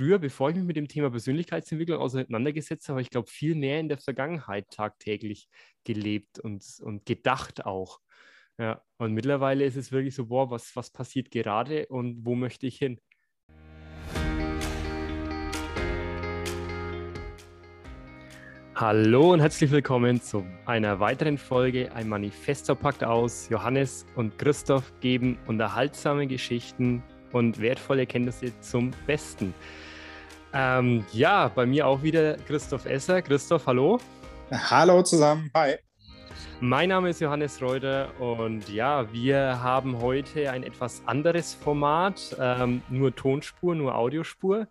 früher, bevor ich mich mit dem Thema Persönlichkeitsentwicklung auseinandergesetzt habe, ich glaube, viel mehr in der Vergangenheit tagtäglich gelebt und, und gedacht auch. Ja, und mittlerweile ist es wirklich so, boah, was, was passiert gerade und wo möchte ich hin? Hallo und herzlich willkommen zu einer weiteren Folge Ein Manifesto packt aus. Johannes und Christoph geben unterhaltsame Geschichten und wertvolle Kenntnisse zum Besten. Ähm, ja, bei mir auch wieder Christoph Esser. Christoph, hallo. Hallo zusammen. Hi. Mein Name ist Johannes Reuter und ja, wir haben heute ein etwas anderes Format, ähm, nur Tonspur, nur Audiospur.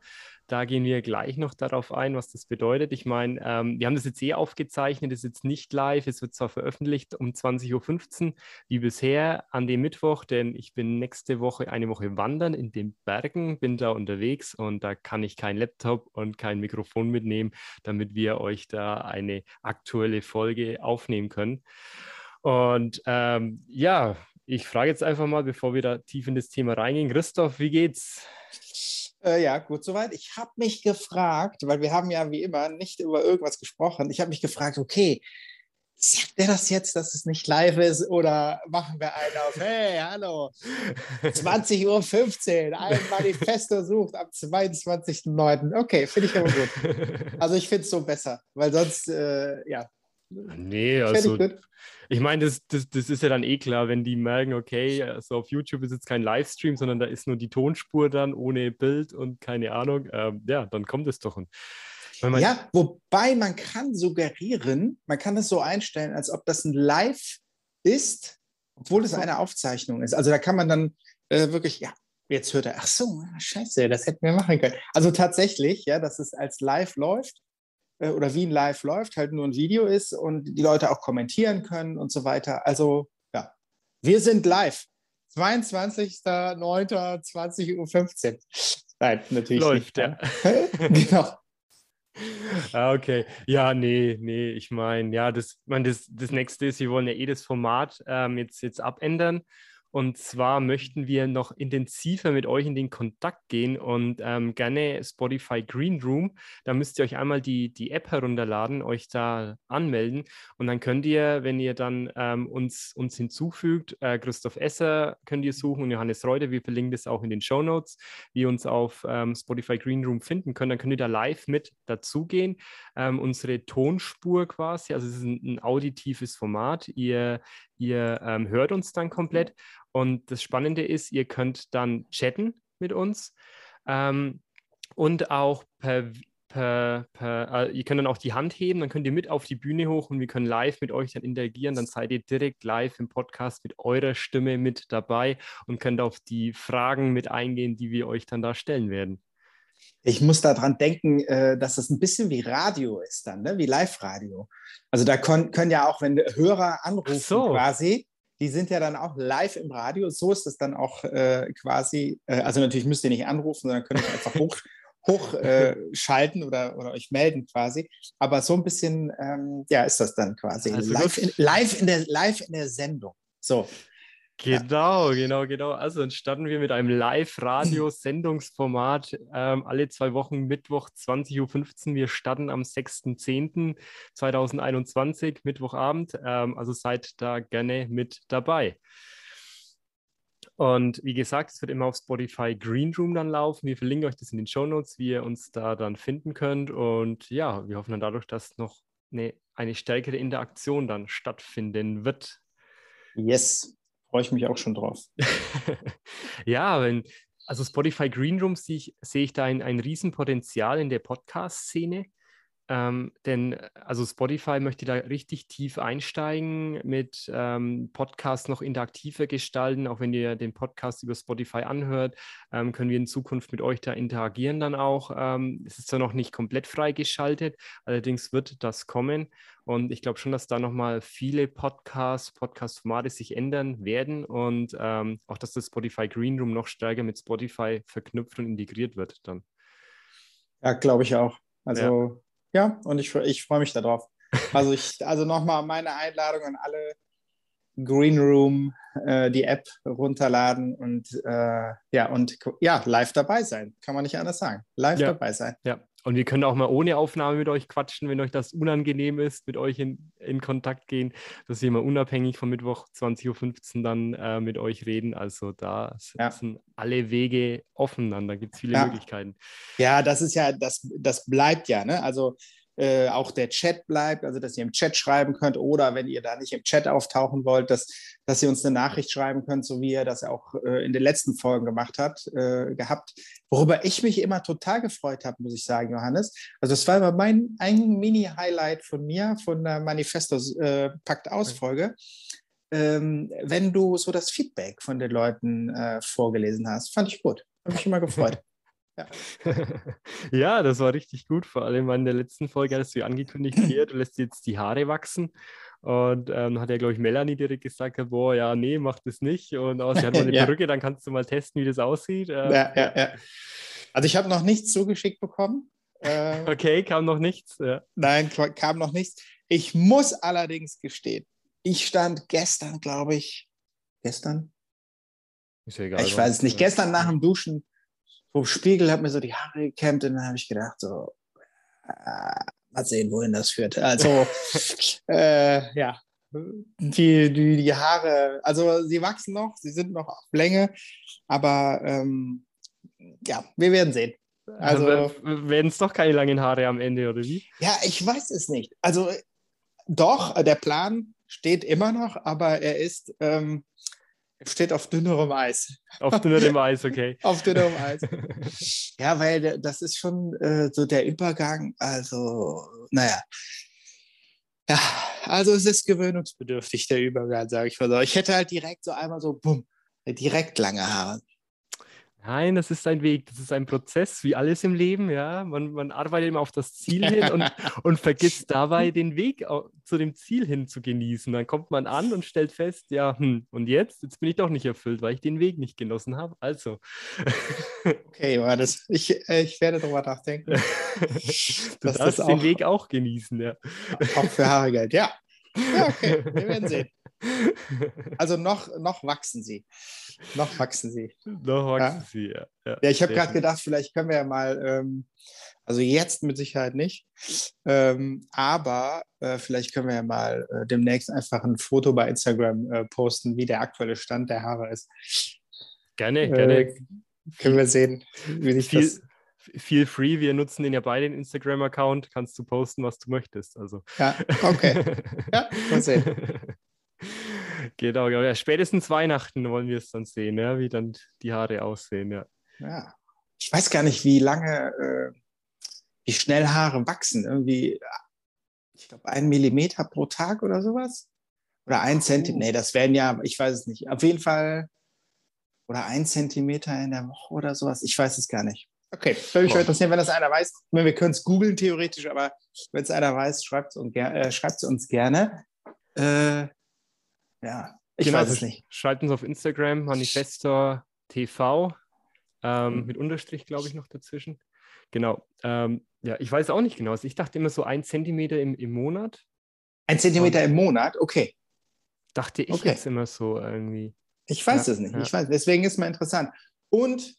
Da gehen wir gleich noch darauf ein, was das bedeutet. Ich meine, ähm, wir haben das jetzt eh aufgezeichnet, ist jetzt nicht live, es wird zwar veröffentlicht um 20.15 Uhr wie bisher an dem Mittwoch, denn ich bin nächste Woche eine Woche wandern in den Bergen, bin da unterwegs und da kann ich kein Laptop und kein Mikrofon mitnehmen, damit wir euch da eine aktuelle Folge aufnehmen können. Und ähm, ja, ich frage jetzt einfach mal, bevor wir da tief in das Thema reingehen. Christoph, wie geht's? Äh, ja, gut, soweit. Ich habe mich gefragt, weil wir haben ja wie immer nicht über irgendwas gesprochen. Ich habe mich gefragt, okay, sagt er das jetzt, dass es nicht live ist oder machen wir einen auf, hey, hallo, 20.15 Uhr, ein Manifesto sucht am 22.09. Okay, finde ich aber gut. Also ich finde es so besser, weil sonst, äh, ja. Nee, also ich meine, das, das, das ist ja dann eh klar, wenn die merken, okay, also auf YouTube ist jetzt kein Livestream, sondern da ist nur die Tonspur dann ohne Bild und keine Ahnung. Ähm, ja, dann kommt es doch. ja, wobei man kann suggerieren, man kann es so einstellen, als ob das ein Live ist, obwohl es eine Aufzeichnung ist. Also da kann man dann äh, wirklich, ja, jetzt hört er, ach so, scheiße, das hätten wir machen können. Also tatsächlich, ja, dass es als Live läuft äh, oder wie ein Live läuft, halt nur ein Video ist und die Leute auch kommentieren können und so weiter. Also ja, wir sind live. 22.09.20.15 Uhr. Nein, natürlich Läuft, nicht. Ja. genau. Ah, okay. Ja, nee, nee, ich meine, ja, das, mein, das, das nächste ist, wir wollen ja eh das Format ähm, jetzt, jetzt abändern und zwar möchten wir noch intensiver mit euch in den Kontakt gehen und ähm, gerne Spotify Green Room. Da müsst ihr euch einmal die, die App herunterladen, euch da anmelden und dann könnt ihr, wenn ihr dann ähm, uns, uns hinzufügt, äh, Christoph Esser könnt ihr suchen und Johannes Reuter, wir verlinken das auch in den Show Notes, wie ihr uns auf ähm, Spotify Green Room finden könnt, dann könnt ihr da live mit dazugehen. Ähm, unsere Tonspur quasi, also es ist ein, ein auditives Format. Ihr, ihr ähm, hört uns dann komplett und das Spannende ist, ihr könnt dann chatten mit uns ähm, und auch per, per, per äh, ihr könnt dann auch die Hand heben, dann könnt ihr mit auf die Bühne hoch und wir können live mit euch dann interagieren. Dann seid ihr direkt live im Podcast mit eurer Stimme mit dabei und könnt auf die Fragen mit eingehen, die wir euch dann da stellen werden. Ich muss daran denken, äh, dass das ein bisschen wie Radio ist dann, ne? wie Live-Radio. Also da können ja auch, wenn Hörer anrufen so. quasi, die sind ja dann auch live im Radio. So ist es dann auch äh, quasi. Äh, also natürlich müsst ihr nicht anrufen, sondern könnt euch einfach hoch, hochschalten äh, oder, oder euch melden quasi. Aber so ein bisschen, ähm, ja, ist das dann quasi also live, in, live, in der, live in der Sendung. So. Genau, genau, genau. Also dann starten wir mit einem Live-Radio-Sendungsformat ähm, alle zwei Wochen Mittwoch 20.15 Uhr. Wir starten am 6.10.2021, Mittwochabend. Ähm, also seid da gerne mit dabei. Und wie gesagt, es wird immer auf Spotify Green Room dann laufen. Wir verlinken euch das in den Show Notes, wie ihr uns da dann finden könnt. Und ja, wir hoffen dann dadurch, dass noch eine, eine stärkere Interaktion dann stattfinden wird. Yes, freue ich mich auch schon drauf. ja, wenn, also Spotify Green Room sehe ich, sehe ich da ein, ein Riesenpotenzial in der Podcast-Szene. Ähm, denn also Spotify möchte da richtig tief einsteigen, mit ähm, Podcasts noch interaktiver gestalten. Auch wenn ihr den Podcast über Spotify anhört, ähm, können wir in Zukunft mit euch da interagieren dann auch. Ähm, es ist zwar noch nicht komplett freigeschaltet, allerdings wird das kommen. Und ich glaube schon, dass da nochmal viele Podcasts, Podcast-Formate sich ändern werden und ähm, auch, dass das Spotify Green Room noch stärker mit Spotify verknüpft und integriert wird dann. Ja, glaube ich auch. Also ja, und ich, ich freue mich darauf. Also, ich, also nochmal meine Einladung an alle Green Room, äh, die App runterladen und äh, ja, und ja, live dabei sein. Kann man nicht anders sagen. Live ja. dabei sein. Ja, und wir können auch mal ohne Aufnahme mit euch quatschen, wenn euch das unangenehm ist, mit euch in, in Kontakt gehen, dass wir mal unabhängig von Mittwoch 20.15 Uhr dann äh, mit euch reden. Also da ja. sind alle Wege offen dann, da gibt es viele ja. Möglichkeiten. Ja, das ist ja, das, das bleibt ja, ne? Also äh, auch der Chat bleibt, also dass ihr im Chat schreiben könnt oder wenn ihr da nicht im Chat auftauchen wollt, dass, dass ihr uns eine Nachricht schreiben könnt, so wie ihr das auch äh, in den letzten Folgen gemacht habt, äh, gehabt. Worüber ich mich immer total gefreut habe, muss ich sagen, Johannes. Also das war immer mein ein Mini-Highlight von mir, von der Manifesto äh. Ähm, wenn du so das Feedback von den Leuten äh, vorgelesen hast. Fand ich gut. Habe mich immer gefreut. Ja. ja, das war richtig gut. Vor allem in der letzten Folge hattest du ja angekündigt, hier, du lässt jetzt die Haare wachsen. Und ähm, hat ja, glaube ich, Melanie direkt gesagt, boah, ja, nee, mach das nicht. Und auch, sie hat mal eine ja. Perücke, dann kannst du mal testen, wie das aussieht. Ähm, ja, ja, ja. Also ich habe noch nichts zugeschickt bekommen. Äh, okay, kam noch nichts. Ja. Nein, kam noch nichts. Ich muss allerdings gestehen, ich stand gestern, glaube ich, gestern? Ist ja egal. Ich weiß es nicht. Gestern nach dem Duschen vom Spiegel, habe mir so die Haare gekämmt und dann habe ich gedacht, so, äh, mal sehen, wohin das führt. Also, äh, ja, die, die, die Haare, also sie wachsen noch, sie sind noch auf Länge, aber ähm, ja, wir werden sehen. Also, werden es doch keine langen Haare am Ende, oder wie? Ja, ich weiß es nicht. Also, doch, der Plan steht immer noch, aber er ist, ähm, Steht auf dünnerem Eis. Auf dünnerem Eis, okay. auf dünnerem Eis. Ja, weil das ist schon äh, so der Übergang. Also, naja. Ja, also es ist gewöhnungsbedürftig, der Übergang, sage ich mal so. Ich hätte halt direkt so einmal so, bumm, direkt lange Haare. Nein, das ist ein Weg, das ist ein Prozess, wie alles im Leben, ja. Man, man arbeitet immer auf das Ziel hin und, und vergisst dabei den Weg zu dem Ziel hin zu genießen. Dann kommt man an und stellt fest, ja, hm, und jetzt? Jetzt bin ich doch nicht erfüllt, weil ich den Weg nicht genossen habe. Also. Okay, das, ich, ich werde darüber nachdenken. du darfst den Weg auch genießen, ja. Auch für Haargeld, ja. Ja, okay, wir werden sehen. Also noch, noch wachsen sie. Noch wachsen sie. Noch wachsen ja. sie, ja. Ja, ja ich habe gerade gedacht, vielleicht können wir ja mal, ähm, also jetzt mit Sicherheit nicht, ähm, aber äh, vielleicht können wir ja mal äh, demnächst einfach ein Foto bei Instagram äh, posten, wie der aktuelle Stand der Haare ist. Gerne, äh, gerne. Können wir sehen, wie sich viel, das feel free, wir nutzen den ja beide, den Instagram-Account, kannst du posten, was du möchtest. Also. Ja, okay. ja, mal sehen. Genau, ja, spätestens Weihnachten wollen wir es dann sehen, ja, wie dann die Haare aussehen, ja. Ja, ich weiß gar nicht, wie lange, äh, wie schnell Haare wachsen. Irgendwie, ich glaube, ein Millimeter pro Tag oder sowas. Oder ein Zentimeter. Nee, das wären ja, ich weiß es nicht. Auf jeden Fall, oder ein Zentimeter in der Woche oder sowas. Ich weiß es gar nicht. Okay, würde mich interessieren, wenn das einer weiß. Wir können es googeln theoretisch, aber wenn es einer weiß, schreibt es uns, äh, uns gerne. Äh, ja, ich genau, weiß es nicht. Schreibt uns auf Instagram, Manifestor TV, ähm, mhm. mit Unterstrich, glaube ich, noch dazwischen. Genau. Ähm, ja, ich weiß auch nicht genau. Also ich dachte immer so ein Zentimeter im, im Monat. Ein Zentimeter im Monat? Okay. Dachte ich okay. jetzt immer so irgendwie. Ich weiß ja, es nicht. Ja. Ich weiß, deswegen ist es mal interessant. Und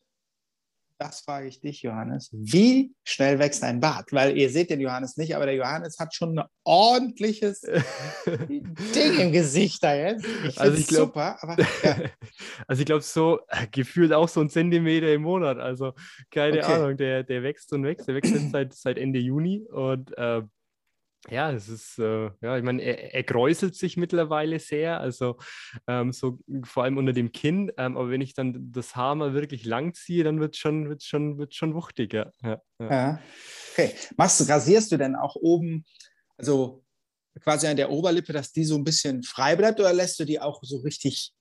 das frage ich dich, Johannes. Wie schnell wächst ein Bart? Weil ihr seht den Johannes nicht, aber der Johannes hat schon ein ordentliches Ding im Gesicht da jetzt. Ich also ich glaub, super. Aber, ja. Also ich glaube, so äh, gefühlt auch so ein Zentimeter im Monat. Also keine okay. Ahnung, der, der wächst und wächst. Der wächst jetzt seit, seit Ende Juni und äh, ja, es ist, äh, ja, ich meine, er, er, gräuselt sich mittlerweile sehr, also ähm, so vor allem unter dem Kinn. Ähm, aber wenn ich dann das Haar mal wirklich lang ziehe, dann wird es schon, wird's schon, wird's schon wuchtig, ja. ja, ja. Okay. Machst, rasierst du denn auch oben, also quasi an der Oberlippe, dass die so ein bisschen frei bleibt oder lässt du die auch so richtig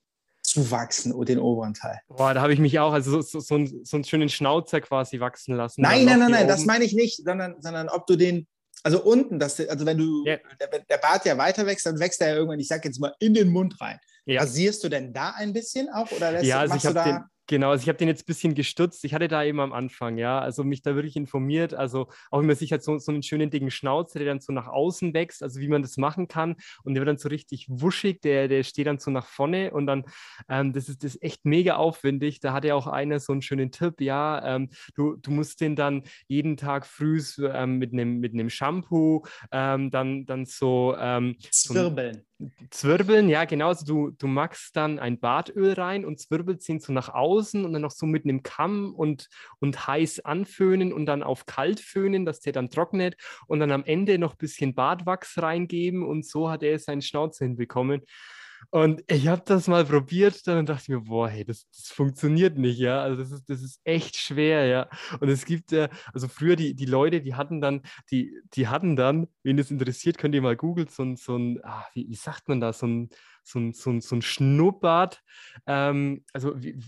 zuwachsen oder den oberen Teil? Boah, da habe ich mich auch, also so, so, so, einen, so einen schönen Schnauzer quasi wachsen lassen. Nein, nein, nein, nein, das meine ich nicht, sondern, sondern ob du den also unten, das, also wenn du, ja. der, der, Bart ja weiter wächst, dann wächst er ja irgendwann, ich sag jetzt mal, in den Mund rein. Ja. Rasierst du denn da ein bisschen auch oder lässt, ja, also machst du da... Den, Genau, also ich habe den jetzt ein bisschen gestutzt. Ich hatte da eben am Anfang, ja, also mich da wirklich informiert. Also auch immer sich halt so, so einen schönen dicken Schnauze, der dann so nach außen wächst, also wie man das machen kann. Und der wird dann so richtig wuschig, der, der steht dann so nach vorne und dann, ähm, das, ist, das ist echt mega aufwendig. Da hatte auch einer so einen schönen Tipp, ja, ähm, du, du musst den dann jeden Tag früh ähm, mit einem mit Shampoo ähm, dann, dann so ähm, Zwirbeln. Zwirbeln, ja, genau. Also du, du machst dann ein Badöl rein und zwirbelst ihn so nach außen und dann noch so mit einem Kamm und, und heiß anföhnen und dann auf kalt föhnen, dass der dann trocknet und dann am Ende noch ein bisschen Badwachs reingeben und so hat er seinen Schnauze hinbekommen. Und ich habe das mal probiert dann dachte mir, boah, hey, das, das, funktioniert nicht, ja. Also das ist, das ist echt schwer, ja. Und es gibt ja, also früher die, die Leute, die hatten dann, die, die hatten dann, wen es interessiert, könnt ihr mal googeln, so ein, so ein ah, wie, wie sagt man da, so ein, so ein, so ein, so ein Schnurrbart, ähm, also wie,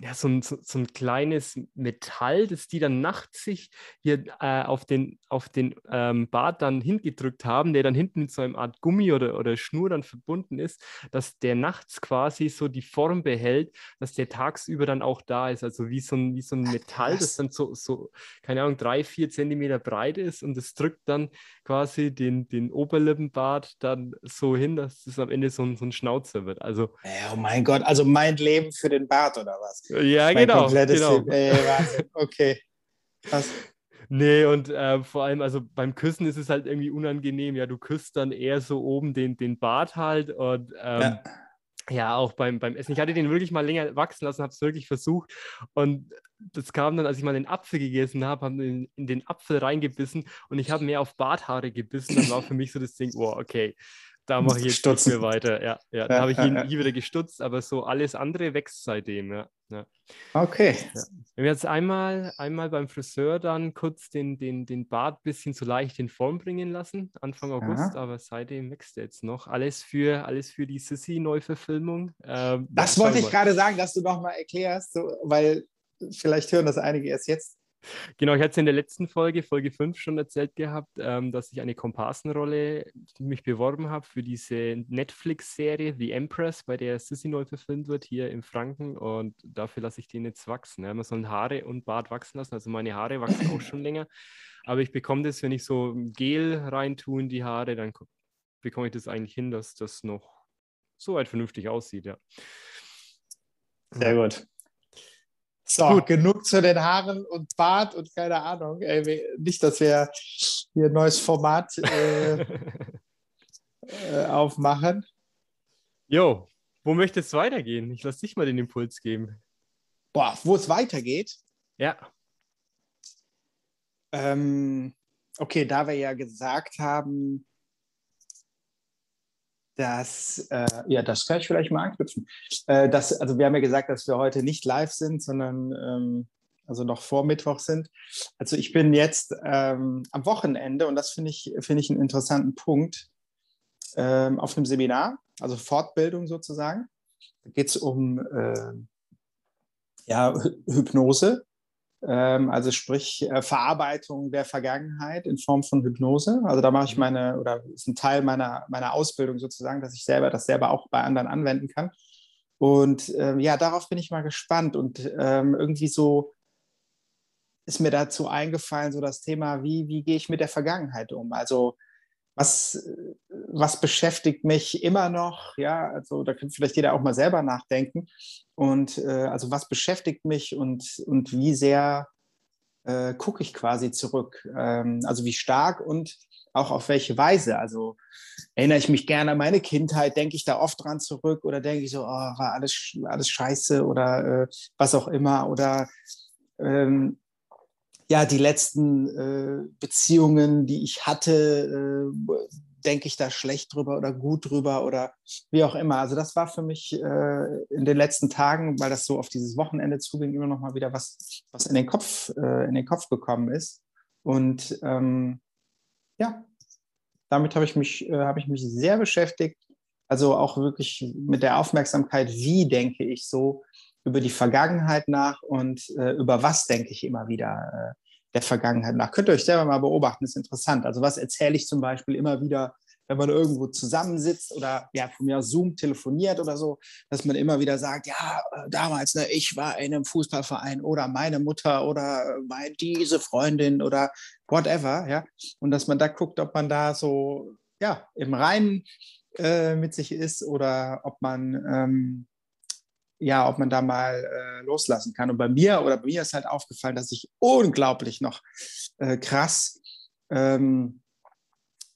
ja, so ein, so, so, ein kleines Metall, das die dann nachts sich hier äh, auf den, auf den ähm, Bart dann hingedrückt haben, der dann hinten mit so einer Art Gummi oder, oder Schnur dann verbunden ist, dass der nachts quasi so die Form behält, dass der tagsüber dann auch da ist. Also wie so ein, wie so ein Metall, das dann so, so, keine Ahnung, drei, vier Zentimeter breit ist und es drückt dann quasi den, den Oberlippenbart dann so hin, dass es am Ende so ein, so ein Schnauzer wird. Also, oh mein Gott, also mein Leben für den Bart oder was? Ja, mein genau. genau. Ey, okay. Krass. Nee, und äh, vor allem, also beim Küssen ist es halt irgendwie unangenehm. Ja, du küsst dann eher so oben den, den Bart halt und ähm, ja. Ja. auch beim, beim Essen. Ich hatte den wirklich mal länger wachsen lassen, habe es wirklich versucht und das kam dann, als ich mal den Apfel gegessen habe, haben in, in den Apfel reingebissen und ich habe mehr auf Barthaare gebissen. Dann war für mich so das Ding, oh, okay, da mache ich jetzt nicht mehr weiter. Ja, ja, da habe ich ihn hier wieder gestutzt, aber so alles andere wächst seitdem. Ja, ja. Okay. Ja. Wir jetzt einmal, einmal beim Friseur dann kurz den, den, den Bart ein bisschen so leicht in Form bringen lassen, Anfang August, aber seitdem wächst er jetzt noch. Alles für, alles für die Sissy-Neuverfilmung. Ähm, das wollte ich gerade sagen, dass du nochmal erklärst, so, weil vielleicht hören das einige erst jetzt. Genau, ich hatte es in der letzten Folge, Folge 5, schon erzählt gehabt, ähm, dass ich eine Komparsenrolle mich beworben habe für diese Netflix-Serie The Empress, bei der Sissy neu verfilmt wird, hier in Franken. Und dafür lasse ich den jetzt wachsen. Ja. Man soll Haare und Bart wachsen lassen. Also meine Haare wachsen auch schon länger. Aber ich bekomme das, wenn ich so Gel reintue in die Haare, dann bekomme ich das eigentlich hin, dass das noch so weit vernünftig aussieht, ja. Sehr gut. So, Gut. genug zu den Haaren und Bart und keine Ahnung. Ey, nicht, dass wir hier ein neues Format äh, äh, aufmachen. Jo, wo möchtest es weitergehen? Ich lasse dich mal den Impuls geben. Boah, wo es weitergeht? Ja. Ähm, okay, da wir ja gesagt haben, dass, äh, ja, das kann ich vielleicht mal anknüpfen. Äh, das, also wir haben ja gesagt, dass wir heute nicht live sind, sondern ähm, also noch vor Mittwoch sind. Also ich bin jetzt ähm, am Wochenende und das finde ich, find ich einen interessanten Punkt ähm, auf einem Seminar, also Fortbildung sozusagen. Da geht es um äh, ja, Hypnose also sprich äh, Verarbeitung der Vergangenheit in Form von Hypnose. Also da mache ich mhm. meine, oder ist ein Teil meiner, meiner Ausbildung sozusagen, dass ich selber das selber auch bei anderen anwenden kann. Und ähm, ja, darauf bin ich mal gespannt. Und ähm, irgendwie so ist mir dazu eingefallen, so das Thema, wie, wie gehe ich mit der Vergangenheit um? Also was, was beschäftigt mich immer noch? Ja, also da kann vielleicht jeder auch mal selber nachdenken. Und äh, also was beschäftigt mich und, und wie sehr äh, gucke ich quasi zurück? Ähm, also wie stark und auch auf welche Weise? Also erinnere ich mich gerne an meine Kindheit, denke ich da oft dran zurück oder denke ich so, oh, war alles, alles scheiße oder äh, was auch immer oder ähm, ja, die letzten äh, Beziehungen, die ich hatte, äh, denke ich da schlecht drüber oder gut drüber oder wie auch immer. Also das war für mich äh, in den letzten Tagen, weil das so auf dieses Wochenende zuging, immer noch mal wieder was, was in den Kopf, äh, in den Kopf gekommen ist. Und ähm, ja, damit habe ich mich, äh, habe ich mich sehr beschäftigt. Also auch wirklich mit der Aufmerksamkeit, wie denke ich so über die Vergangenheit nach und äh, über was denke ich immer wieder äh, der Vergangenheit nach. Könnt ihr euch selber mal beobachten, ist interessant. Also was erzähle ich zum Beispiel immer wieder wenn man irgendwo zusammensitzt oder ja, von mir aus Zoom telefoniert oder so, dass man immer wieder sagt, ja, äh, damals, ne, ich war in einem Fußballverein oder meine Mutter oder meine, diese Freundin oder whatever, ja. Und dass man da guckt, ob man da so, ja, im Reinen äh, mit sich ist oder ob man, ähm, ja, ob man da mal äh, loslassen kann. Und bei mir oder bei mir ist halt aufgefallen, dass ich unglaublich noch äh, krass ähm,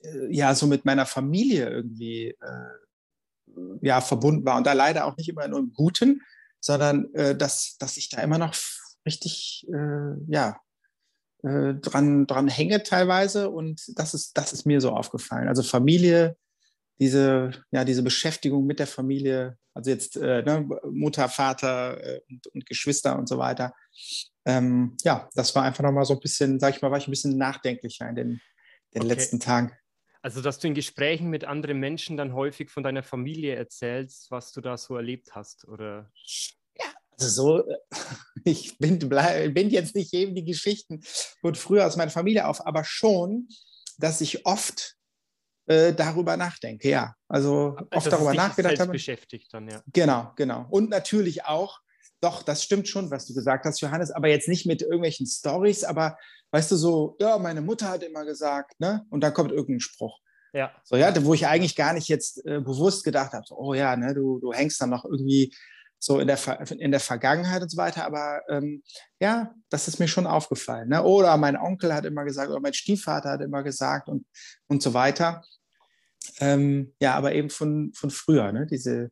äh, ja so mit meiner Familie irgendwie äh, ja verbunden war und da leider auch nicht immer nur im Guten, sondern äh, dass, dass ich da immer noch richtig äh, ja dran, dran hänge teilweise und das ist, das ist mir so aufgefallen. Also Familie, diese, ja, diese Beschäftigung mit der Familie, also jetzt äh, ne, Mutter, Vater äh, und, und, Geschwister und so weiter. Ähm, ja, das war einfach nochmal so ein bisschen, sag ich mal, war ich ein bisschen nachdenklicher in den, den okay. letzten Tagen. Also, dass du in Gesprächen mit anderen Menschen dann häufig von deiner Familie erzählst, was du da so erlebt hast, oder? Ja, also so, äh, ich bin, bin jetzt nicht eben die Geschichten von früher aus meiner Familie auf, aber schon, dass ich oft äh, darüber nachdenke, ja. Also oft darüber nachgedacht habe. beschäftigt dann, ja. Genau, genau. Und natürlich auch, doch, das stimmt schon, was du gesagt hast, Johannes, aber jetzt nicht mit irgendwelchen Stories, aber weißt du, so, ja, meine Mutter hat immer gesagt, ne? Und dann kommt irgendein Spruch. Ja. So, ja, wo ich eigentlich gar nicht jetzt äh, bewusst gedacht habe, so, oh ja, ne, du, du hängst dann noch irgendwie so in der, in der Vergangenheit und so weiter. Aber ähm, ja, das ist mir schon aufgefallen. Ne? Oder mein Onkel hat immer gesagt, oder mein Stiefvater hat immer gesagt und, und so weiter. Ähm, ja, aber eben von, von früher, ne? diese,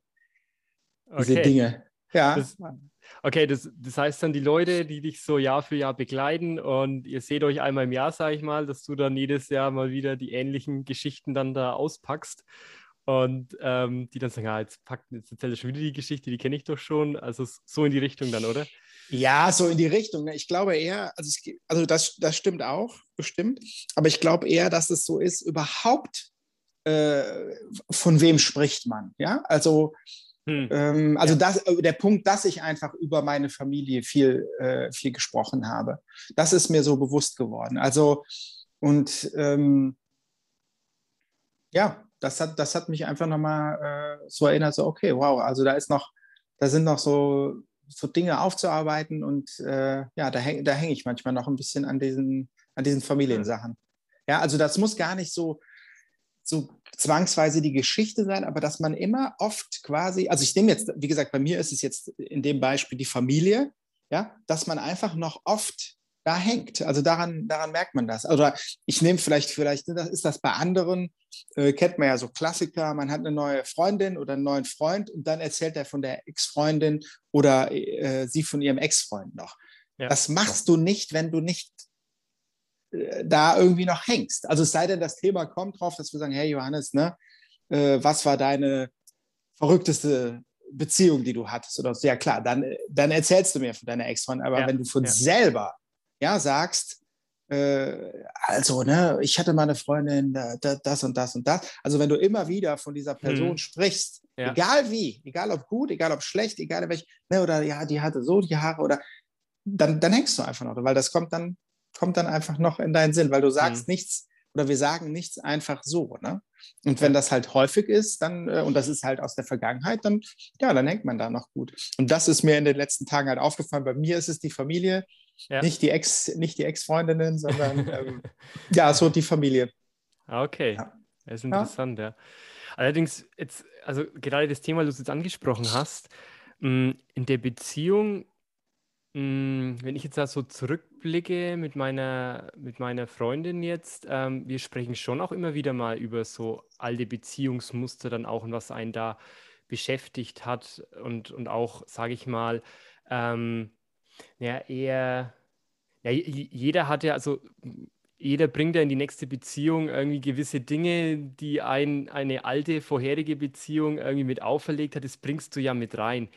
diese okay. Dinge. Ja. Das, okay, das, das heißt dann die Leute, die dich so Jahr für Jahr begleiten und ihr seht euch einmal im Jahr, sage ich mal, dass du dann jedes Jahr mal wieder die ähnlichen Geschichten dann da auspackst und ähm, die dann sagen, ja, jetzt, packt, jetzt erzähl ich schon wieder die Geschichte, die kenne ich doch schon. Also so in die Richtung dann, oder? Ja, so in die Richtung. Ich glaube eher, also, es, also das, das stimmt auch, bestimmt. Aber ich glaube eher, dass es so ist, überhaupt äh, von wem spricht man. Ja, also hm. Ähm, also ja. das, äh, der Punkt, dass ich einfach über meine Familie viel, äh, viel gesprochen habe, das ist mir so bewusst geworden. Also und ähm, ja, das hat, das hat mich einfach nochmal äh, so erinnert, so okay, wow, also da ist noch, da sind noch so, so Dinge aufzuarbeiten und äh, ja, da, häng, da hänge ich manchmal noch ein bisschen an diesen, an diesen Familiensachen. Ja, also das muss gar nicht so, so zwangsweise die Geschichte sein, aber dass man immer oft quasi, also ich nehme jetzt, wie gesagt, bei mir ist es jetzt in dem Beispiel die Familie, ja, dass man einfach noch oft da hängt. Also daran, daran merkt man das. Oder ich nehme vielleicht, vielleicht ist das bei anderen, äh, kennt man ja so Klassiker, man hat eine neue Freundin oder einen neuen Freund und dann erzählt er von der Ex-Freundin oder äh, sie von ihrem Ex-Freund noch. Ja. Das machst du nicht, wenn du nicht äh, da irgendwie noch hängst. Also es sei denn, das Thema kommt drauf, dass wir sagen, hey Johannes, ne, äh, was war deine verrückteste Beziehung, die du hattest oder so. Ja klar, dann, dann erzählst du mir von deiner Ex-Freundin. Aber ja, wenn du von ja. selber ja sagst, äh, also, ne, ich hatte mal eine Freundin, da, da, das und das und das. Also wenn du immer wieder von dieser Person hm. sprichst, ja. egal wie, egal ob gut, egal ob schlecht, egal welch, ne, oder ja, die hatte so die Haare oder dann, dann hängst du einfach noch, weil das kommt dann kommt dann einfach noch in deinen Sinn, weil du sagst mhm. nichts oder wir sagen nichts einfach so. Ne? Und wenn das halt häufig ist, dann, äh, und das ist halt aus der Vergangenheit, dann, ja, dann hängt man da noch gut. Und das ist mir in den letzten Tagen halt aufgefallen. Bei mir ist es die Familie, ja. nicht die Ex, nicht die Ex-Freundinnen, sondern ähm, ja, so die Familie. Okay. Ja. Das ist interessant, ja. ja. Allerdings, jetzt, also gerade das Thema, das du jetzt angesprochen hast, mm, in der Beziehung wenn ich jetzt da so zurückblicke mit meiner, mit meiner Freundin jetzt, ähm, wir sprechen schon auch immer wieder mal über so alte Beziehungsmuster dann auch und was einen da beschäftigt hat und, und auch, sage ich mal, ähm, ja, eher, ja, jeder hat ja, also jeder bringt ja in die nächste Beziehung irgendwie gewisse Dinge, die ein, eine alte vorherige Beziehung irgendwie mit auferlegt hat, das bringst du ja mit rein.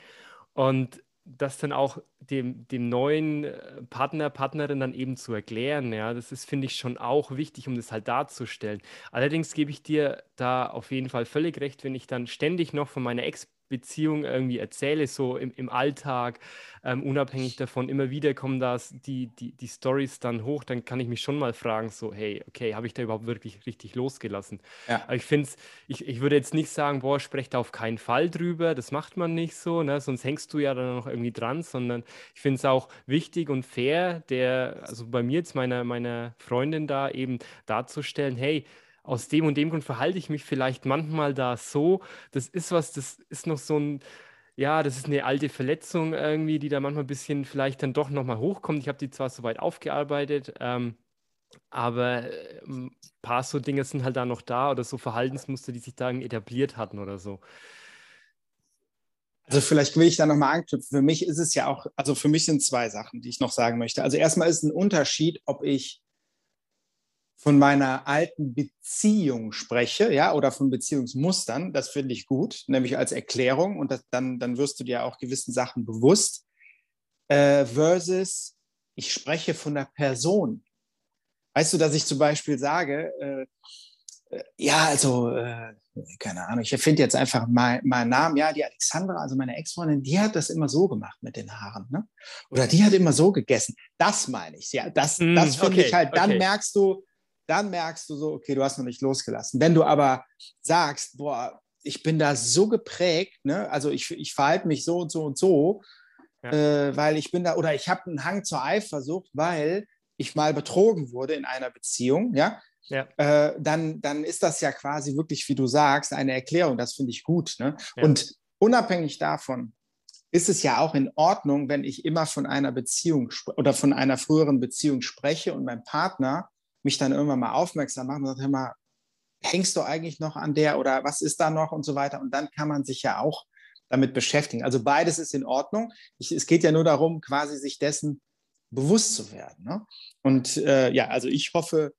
Und das dann auch dem, dem neuen äh, Partner, Partnerin dann eben zu erklären. Ja, das ist, finde ich, schon auch wichtig, um das halt darzustellen. Allerdings gebe ich dir da auf jeden Fall völlig recht, wenn ich dann ständig noch von meiner Ex Beziehung irgendwie erzähle, so im, im Alltag, ähm, unabhängig davon, immer wieder kommen das, die, die, die Stories dann hoch, dann kann ich mich schon mal fragen, so, hey, okay, habe ich da überhaupt wirklich richtig losgelassen? Ja. Aber ich finde ich, ich würde jetzt nicht sagen, boah, sprecht da auf keinen Fall drüber, das macht man nicht so, ne? sonst hängst du ja dann noch irgendwie dran, sondern ich finde es auch wichtig und fair, der, also bei mir jetzt meiner, meiner Freundin da eben darzustellen, hey, aus dem und dem Grund verhalte ich mich vielleicht manchmal da so. Das ist was, das ist noch so ein, ja, das ist eine alte Verletzung irgendwie, die da manchmal ein bisschen vielleicht dann doch nochmal hochkommt. Ich habe die zwar soweit aufgearbeitet, ähm, aber ein paar so Dinge sind halt da noch da oder so Verhaltensmuster, die sich da etabliert hatten oder so. Also vielleicht will ich da nochmal anknüpfen. Für mich ist es ja auch, also für mich sind zwei Sachen, die ich noch sagen möchte. Also erstmal ist ein Unterschied, ob ich von meiner alten Beziehung spreche, ja, oder von Beziehungsmustern, das finde ich gut, nämlich als Erklärung und das, dann, dann wirst du dir auch gewissen Sachen bewusst, äh, versus ich spreche von der Person. Weißt du, dass ich zum Beispiel sage, äh, äh ja, also, äh, keine Ahnung, ich erfinde jetzt einfach meinen mein Namen, ja, die Alexandra, also meine Ex-Freundin, die hat das immer so gemacht mit den Haaren, ne? Oder die hat immer so gegessen. Das meine ich, ja, das, mm, das finde okay, ich halt, dann okay. merkst du, dann merkst du so, okay, du hast noch nicht losgelassen. Wenn du aber sagst, boah, ich bin da so geprägt, ne? also ich, ich verhalte mich so und so und so, ja. äh, weil ich bin da, oder ich habe einen Hang zur Eifersucht, weil ich mal betrogen wurde in einer Beziehung, ja, ja. Äh, dann, dann ist das ja quasi wirklich, wie du sagst, eine Erklärung. Das finde ich gut. Ne? Ja. Und unabhängig davon ist es ja auch in Ordnung, wenn ich immer von einer Beziehung oder von einer früheren Beziehung spreche und mein Partner mich dann irgendwann mal aufmerksam machen und sagt, hör mal, hängst du eigentlich noch an der oder was ist da noch und so weiter. Und dann kann man sich ja auch damit beschäftigen. Also beides ist in Ordnung. Ich, es geht ja nur darum, quasi sich dessen bewusst zu werden. Ne? Und äh, ja, also ich hoffe,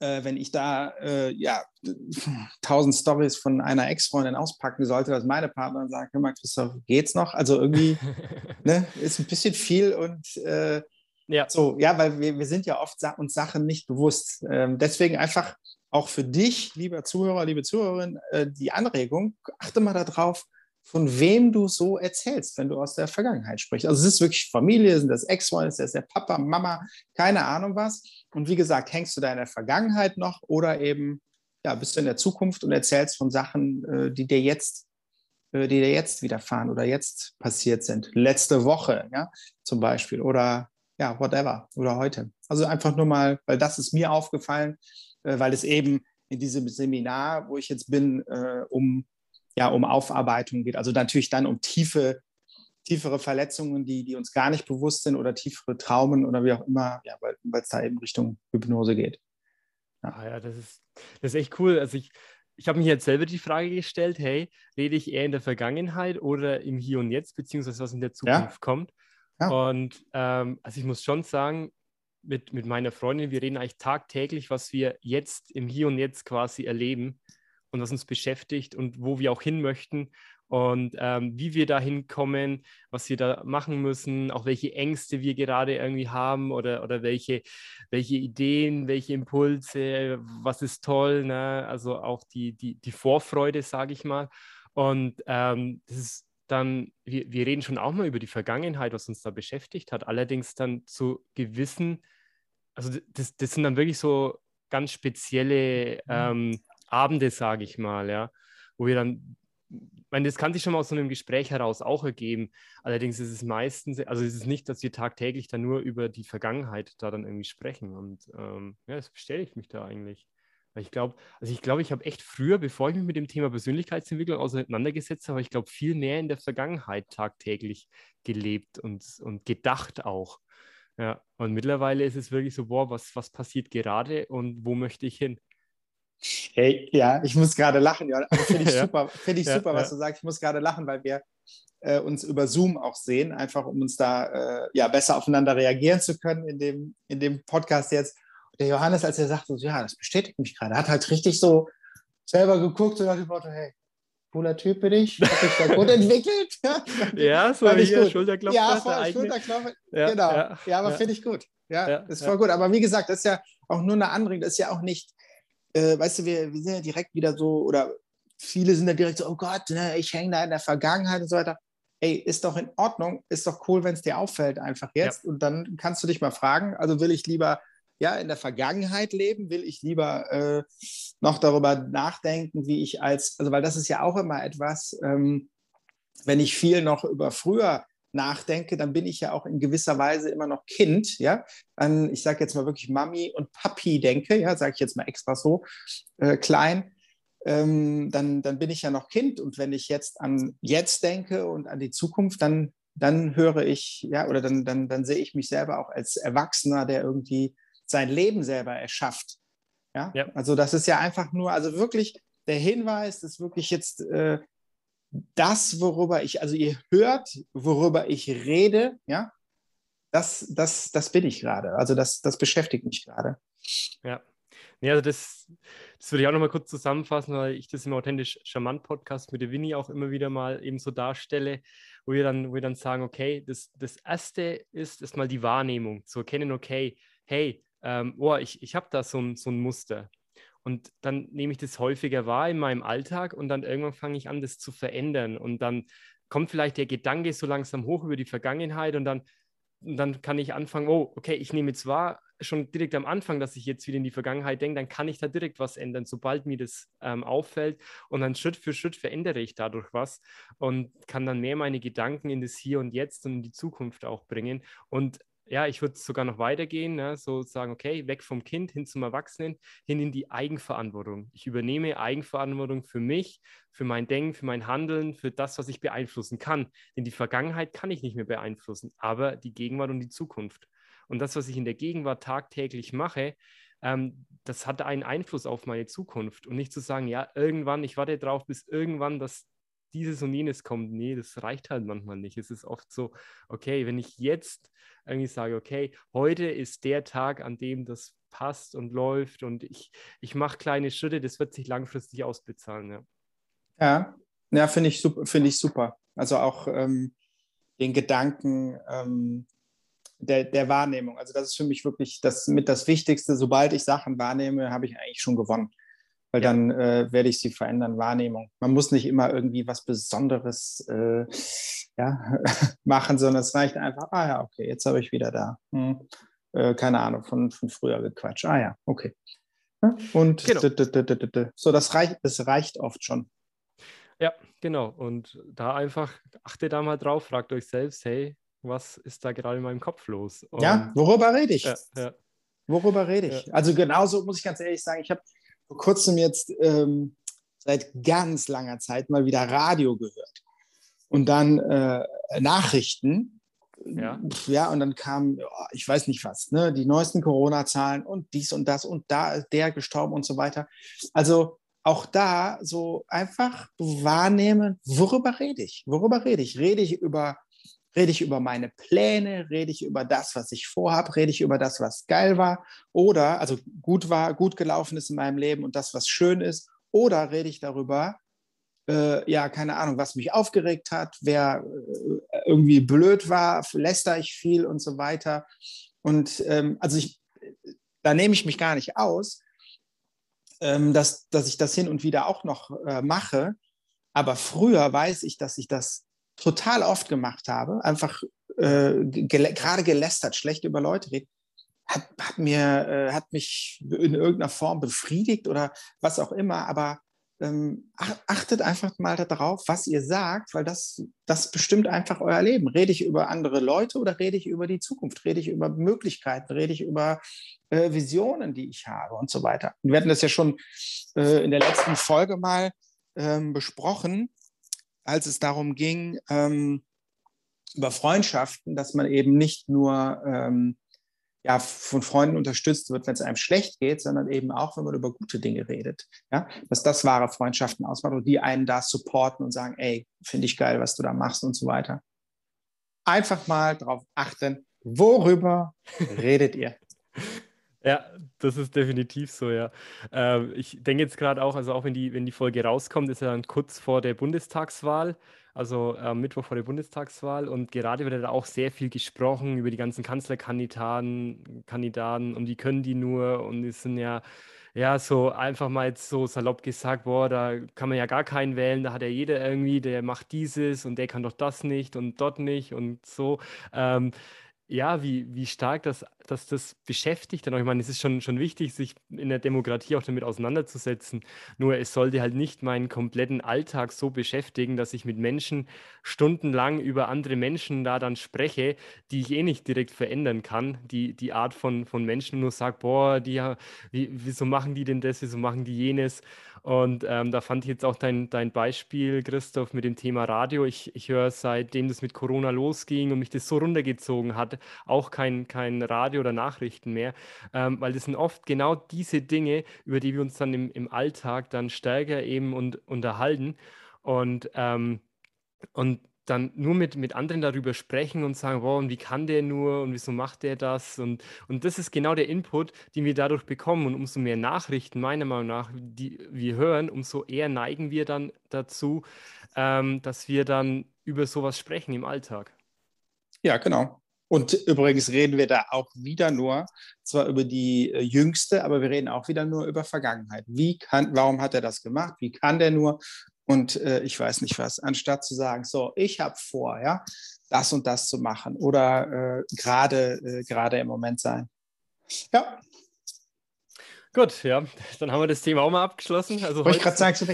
äh, wenn ich da äh, ja tausend Stories von einer Ex-Freundin auspacken sollte, dass meine Partnerin sagt, hör mal, Christoph, geht's noch? Also irgendwie ne, ist ein bisschen viel und äh, ja. So, ja, weil wir, wir sind ja oft sa uns Sachen nicht bewusst. Ähm, deswegen einfach auch für dich, lieber Zuhörer, liebe Zuhörerin, äh, die Anregung, achte mal darauf, von wem du so erzählst, wenn du aus der Vergangenheit sprichst. Also es ist wirklich Familie, sind das Ex-Freunde, ist das der Papa, Mama, keine Ahnung was. Und wie gesagt, hängst du da in der Vergangenheit noch oder eben ja, bist du in der Zukunft und erzählst von Sachen, äh, die dir jetzt äh, die dir jetzt widerfahren oder jetzt passiert sind. Letzte Woche, ja, zum Beispiel. Oder ja, whatever oder heute. Also einfach nur mal, weil das ist mir aufgefallen, äh, weil es eben in diesem Seminar, wo ich jetzt bin, äh, um, ja, um Aufarbeitung geht. Also natürlich dann um tiefe, tiefere Verletzungen, die, die uns gar nicht bewusst sind oder tiefere Traumen oder wie auch immer, ja, weil es da eben Richtung Hypnose geht. Ja, ah ja das, ist, das ist echt cool. Also ich, ich habe mir jetzt selber die Frage gestellt, hey, rede ich eher in der Vergangenheit oder im Hier und Jetzt, beziehungsweise was in der Zukunft ja. kommt? Und ähm, also ich muss schon sagen, mit, mit meiner Freundin, wir reden eigentlich tagtäglich, was wir jetzt im Hier und Jetzt quasi erleben und was uns beschäftigt und wo wir auch hin möchten und ähm, wie wir da hinkommen, was wir da machen müssen, auch welche Ängste wir gerade irgendwie haben oder, oder welche, welche Ideen, welche Impulse, was ist toll, ne? also auch die, die, die Vorfreude, sage ich mal. Und ähm, das ist dann, wir, wir reden schon auch mal über die Vergangenheit, was uns da beschäftigt hat, allerdings dann zu gewissen, also das, das sind dann wirklich so ganz spezielle mhm. ähm, Abende, sage ich mal, ja, wo wir dann, ich meine, das kann sich schon mal aus so einem Gespräch heraus auch ergeben. Allerdings ist es meistens, also ist es nicht, dass wir tagtäglich dann nur über die Vergangenheit da dann irgendwie sprechen. Und ähm, ja, das bestätigt mich da eigentlich. Ich glaube, also ich glaube, ich habe echt früher, bevor ich mich mit dem Thema Persönlichkeitsentwicklung auseinandergesetzt habe, ich glaube, viel mehr in der Vergangenheit tagtäglich gelebt und, und gedacht auch. Ja, und mittlerweile ist es wirklich so, boah, was, was passiert gerade und wo möchte ich hin? Hey, ja, ich muss gerade lachen, ja. Finde ich ja. super, finde ich ja, super, was du sagst. Ich muss gerade lachen, weil wir äh, uns über Zoom auch sehen, einfach um uns da äh, ja besser aufeinander reagieren zu können in dem, in dem Podcast jetzt der Johannes, als er sagte, so, ja, das bestätigt mich gerade, hat halt richtig so selber geguckt und hat gesagt, hey, cooler Typ bin ich, hab mich da gut entwickelt. ja, so wie hier, Schulterklopfer. Ja, voll, Schulterklopfer, ja, genau. Ja, ja aber ja. finde ich gut. Ja, ja ist voll gut. Aber wie gesagt, das ist ja auch nur eine Anregung, das ist ja auch nicht, äh, weißt du, wir, wir sind ja direkt wieder so, oder viele sind dann direkt so, oh Gott, ne, ich hänge da in der Vergangenheit und so weiter. Ey, ist doch in Ordnung, ist doch cool, wenn es dir auffällt einfach jetzt. Ja. Und dann kannst du dich mal fragen, also will ich lieber ja, in der Vergangenheit leben? Will ich lieber äh, noch darüber nachdenken, wie ich als, also weil das ist ja auch immer etwas, ähm, wenn ich viel noch über früher nachdenke, dann bin ich ja auch in gewisser Weise immer noch Kind, ja, an, ich sage jetzt mal wirklich Mami und Papi denke, ja, sage ich jetzt mal extra so äh, klein, ähm, dann, dann bin ich ja noch Kind und wenn ich jetzt an jetzt denke und an die Zukunft, dann, dann höre ich, ja, oder dann, dann, dann sehe ich mich selber auch als Erwachsener, der irgendwie sein Leben selber erschafft. Ja? ja? Also das ist ja einfach nur, also wirklich der Hinweis ist wirklich jetzt äh, das, worüber ich, also ihr hört, worüber ich rede, ja, das, das, das bin ich gerade. Also das, das beschäftigt mich gerade. Ja. Ja, also das, das würde ich auch nochmal kurz zusammenfassen, weil ich das im Authentisch Charmant Podcast mit der Winnie auch immer wieder mal eben so darstelle, wo wir dann, wo wir dann sagen, okay, das, das erste ist erstmal die Wahrnehmung, zu erkennen, okay, hey, ähm, oh, ich, ich habe da so ein, so ein Muster. Und dann nehme ich das häufiger wahr in meinem Alltag und dann irgendwann fange ich an, das zu verändern. Und dann kommt vielleicht der Gedanke so langsam hoch über die Vergangenheit und dann, und dann kann ich anfangen, oh, okay, ich nehme jetzt wahr, schon direkt am Anfang, dass ich jetzt wieder in die Vergangenheit denke, dann kann ich da direkt was ändern, sobald mir das ähm, auffällt. Und dann Schritt für Schritt verändere ich dadurch was und kann dann mehr meine Gedanken in das Hier und Jetzt und in die Zukunft auch bringen. Und ja, ich würde sogar noch weitergehen, ne? so sagen, okay, weg vom Kind hin zum Erwachsenen, hin in die Eigenverantwortung. Ich übernehme Eigenverantwortung für mich, für mein Denken, für mein Handeln, für das, was ich beeinflussen kann. Denn die Vergangenheit kann ich nicht mehr beeinflussen, aber die Gegenwart und die Zukunft. Und das, was ich in der Gegenwart tagtäglich mache, ähm, das hat einen Einfluss auf meine Zukunft. Und nicht zu sagen, ja, irgendwann, ich warte darauf, bis irgendwann das dieses und jenes kommt. Nee, das reicht halt manchmal nicht. Es ist oft so, okay, wenn ich jetzt irgendwie sage, okay, heute ist der Tag, an dem das passt und läuft und ich, ich mache kleine Schritte, das wird sich langfristig ausbezahlen. Ja, ja, ja finde ich, super, find ich super. Also auch ähm, den Gedanken ähm, der, der Wahrnehmung. Also das ist für mich wirklich das mit das Wichtigste. Sobald ich Sachen wahrnehme, habe ich eigentlich schon gewonnen weil ja. dann äh, werde ich sie verändern, Wahrnehmung. Man muss nicht immer irgendwie was Besonderes äh, ja, machen, sondern es reicht einfach, ah ja, okay, jetzt habe ich wieder da. Hm. Äh, keine Ahnung, von, von früher gequatscht. Ah ja, okay. Und genau. so, das reicht, das reicht oft schon. Ja, genau. Und da einfach, achtet da mal drauf, fragt euch selbst, hey, was ist da gerade in meinem Kopf los? Und ja, worüber rede ich? Ja, ja. Worüber rede ich? Also genauso muss ich ganz ehrlich sagen, ich habe vor kurzem jetzt ähm, seit ganz langer Zeit mal wieder Radio gehört und dann äh, Nachrichten. Ja. ja, und dann kam, ich weiß nicht was, ne, die neuesten Corona-Zahlen und dies und das und da ist der gestorben und so weiter. Also auch da so einfach wahrnehmen, worüber rede ich? Worüber rede ich? Rede ich über Rede ich über meine Pläne? Rede ich über das, was ich vorhabe? Rede ich über das, was geil war? Oder, also gut war, gut gelaufen ist in meinem Leben und das, was schön ist? Oder rede ich darüber, äh, ja, keine Ahnung, was mich aufgeregt hat, wer äh, irgendwie blöd war, läster ich viel und so weiter. Und ähm, also ich, da nehme ich mich gar nicht aus, ähm, dass, dass ich das hin und wieder auch noch äh, mache. Aber früher weiß ich, dass ich das total oft gemacht habe, einfach äh, gel gerade gelästert, schlecht über Leute reden, hat, hat, mir, äh, hat mich in irgendeiner Form befriedigt oder was auch immer, aber ähm, achtet einfach mal darauf, was ihr sagt, weil das, das bestimmt einfach euer Leben. Rede ich über andere Leute oder rede ich über die Zukunft? Rede ich über Möglichkeiten? Rede ich über äh, Visionen, die ich habe und so weiter? Wir hatten das ja schon äh, in der letzten Folge mal ähm, besprochen, als es darum ging, ähm, über Freundschaften, dass man eben nicht nur ähm, ja, von Freunden unterstützt wird, wenn es einem schlecht geht, sondern eben auch, wenn man über gute Dinge redet. Ja? Dass das wahre Freundschaften ausmacht und die einen da supporten und sagen, ey, finde ich geil, was du da machst und so weiter. Einfach mal darauf achten, worüber redet ihr? Ja, das ist definitiv so, ja. Ähm, ich denke jetzt gerade auch, also auch wenn die, wenn die Folge rauskommt, ist ja dann kurz vor der Bundestagswahl, also äh, Mittwoch vor der Bundestagswahl. Und gerade wird da auch sehr viel gesprochen über die ganzen Kanzlerkandidaten, Kandidaten und wie können die nur und es sind ja ja, so einfach mal jetzt so salopp gesagt, boah, da kann man ja gar keinen wählen, da hat ja jeder irgendwie, der macht dieses und der kann doch das nicht und dort nicht und so. Ähm, ja, wie, wie stark das, dass das beschäftigt. Ich meine, es ist schon, schon wichtig, sich in der Demokratie auch damit auseinanderzusetzen. Nur es sollte halt nicht meinen kompletten Alltag so beschäftigen, dass ich mit Menschen stundenlang über andere Menschen da dann spreche, die ich eh nicht direkt verändern kann. Die, die Art von, von Menschen nur sagt, boah, die, wie, wieso machen die denn das, wieso machen die jenes? Und ähm, da fand ich jetzt auch dein, dein Beispiel, Christoph, mit dem Thema Radio. Ich, ich höre seitdem das mit Corona losging und mich das so runtergezogen hat, auch kein, kein Radio oder Nachrichten mehr, ähm, weil das sind oft genau diese Dinge, über die wir uns dann im, im Alltag dann stärker eben und, unterhalten. Und, ähm, und dann nur mit, mit anderen darüber sprechen und sagen, wow, und wie kann der nur und wieso macht der das? Und, und das ist genau der Input, den wir dadurch bekommen. Und umso mehr Nachrichten, meiner Meinung nach, die wir hören, umso eher neigen wir dann dazu, ähm, dass wir dann über sowas sprechen im Alltag. Ja, genau. Und übrigens reden wir da auch wieder nur, zwar über die äh, jüngste, aber wir reden auch wieder nur über Vergangenheit. Wie kann, warum hat er das gemacht? Wie kann der nur? Und äh, ich weiß nicht was, anstatt zu sagen, so, ich habe vor, ja, das und das zu machen oder äh, gerade äh, gerade im Moment sein. Ja. Gut, ja, dann haben wir das Thema auch mal abgeschlossen. Also Wollte ich gerade sagen, so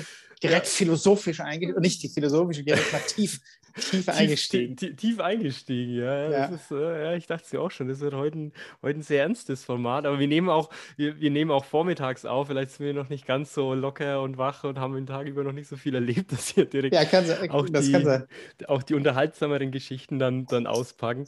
direkt philosophisch eingestiegen, nicht die philosophische, direkt mal tief Tief eingestiegen. Tief, tief eingestiegen, ja. ja. Ist, äh, ja ich dachte es ja auch schon, das wird heute ein, heute ein sehr ernstes Format. Aber wir nehmen auch, wir, wir nehmen auch vormittags auf. Vielleicht sind wir noch nicht ganz so locker und wach und haben den Tag über noch nicht so viel erlebt, dass wir direkt ja, kann sein, auch, die, auch die unterhaltsameren Geschichten dann, dann auspacken.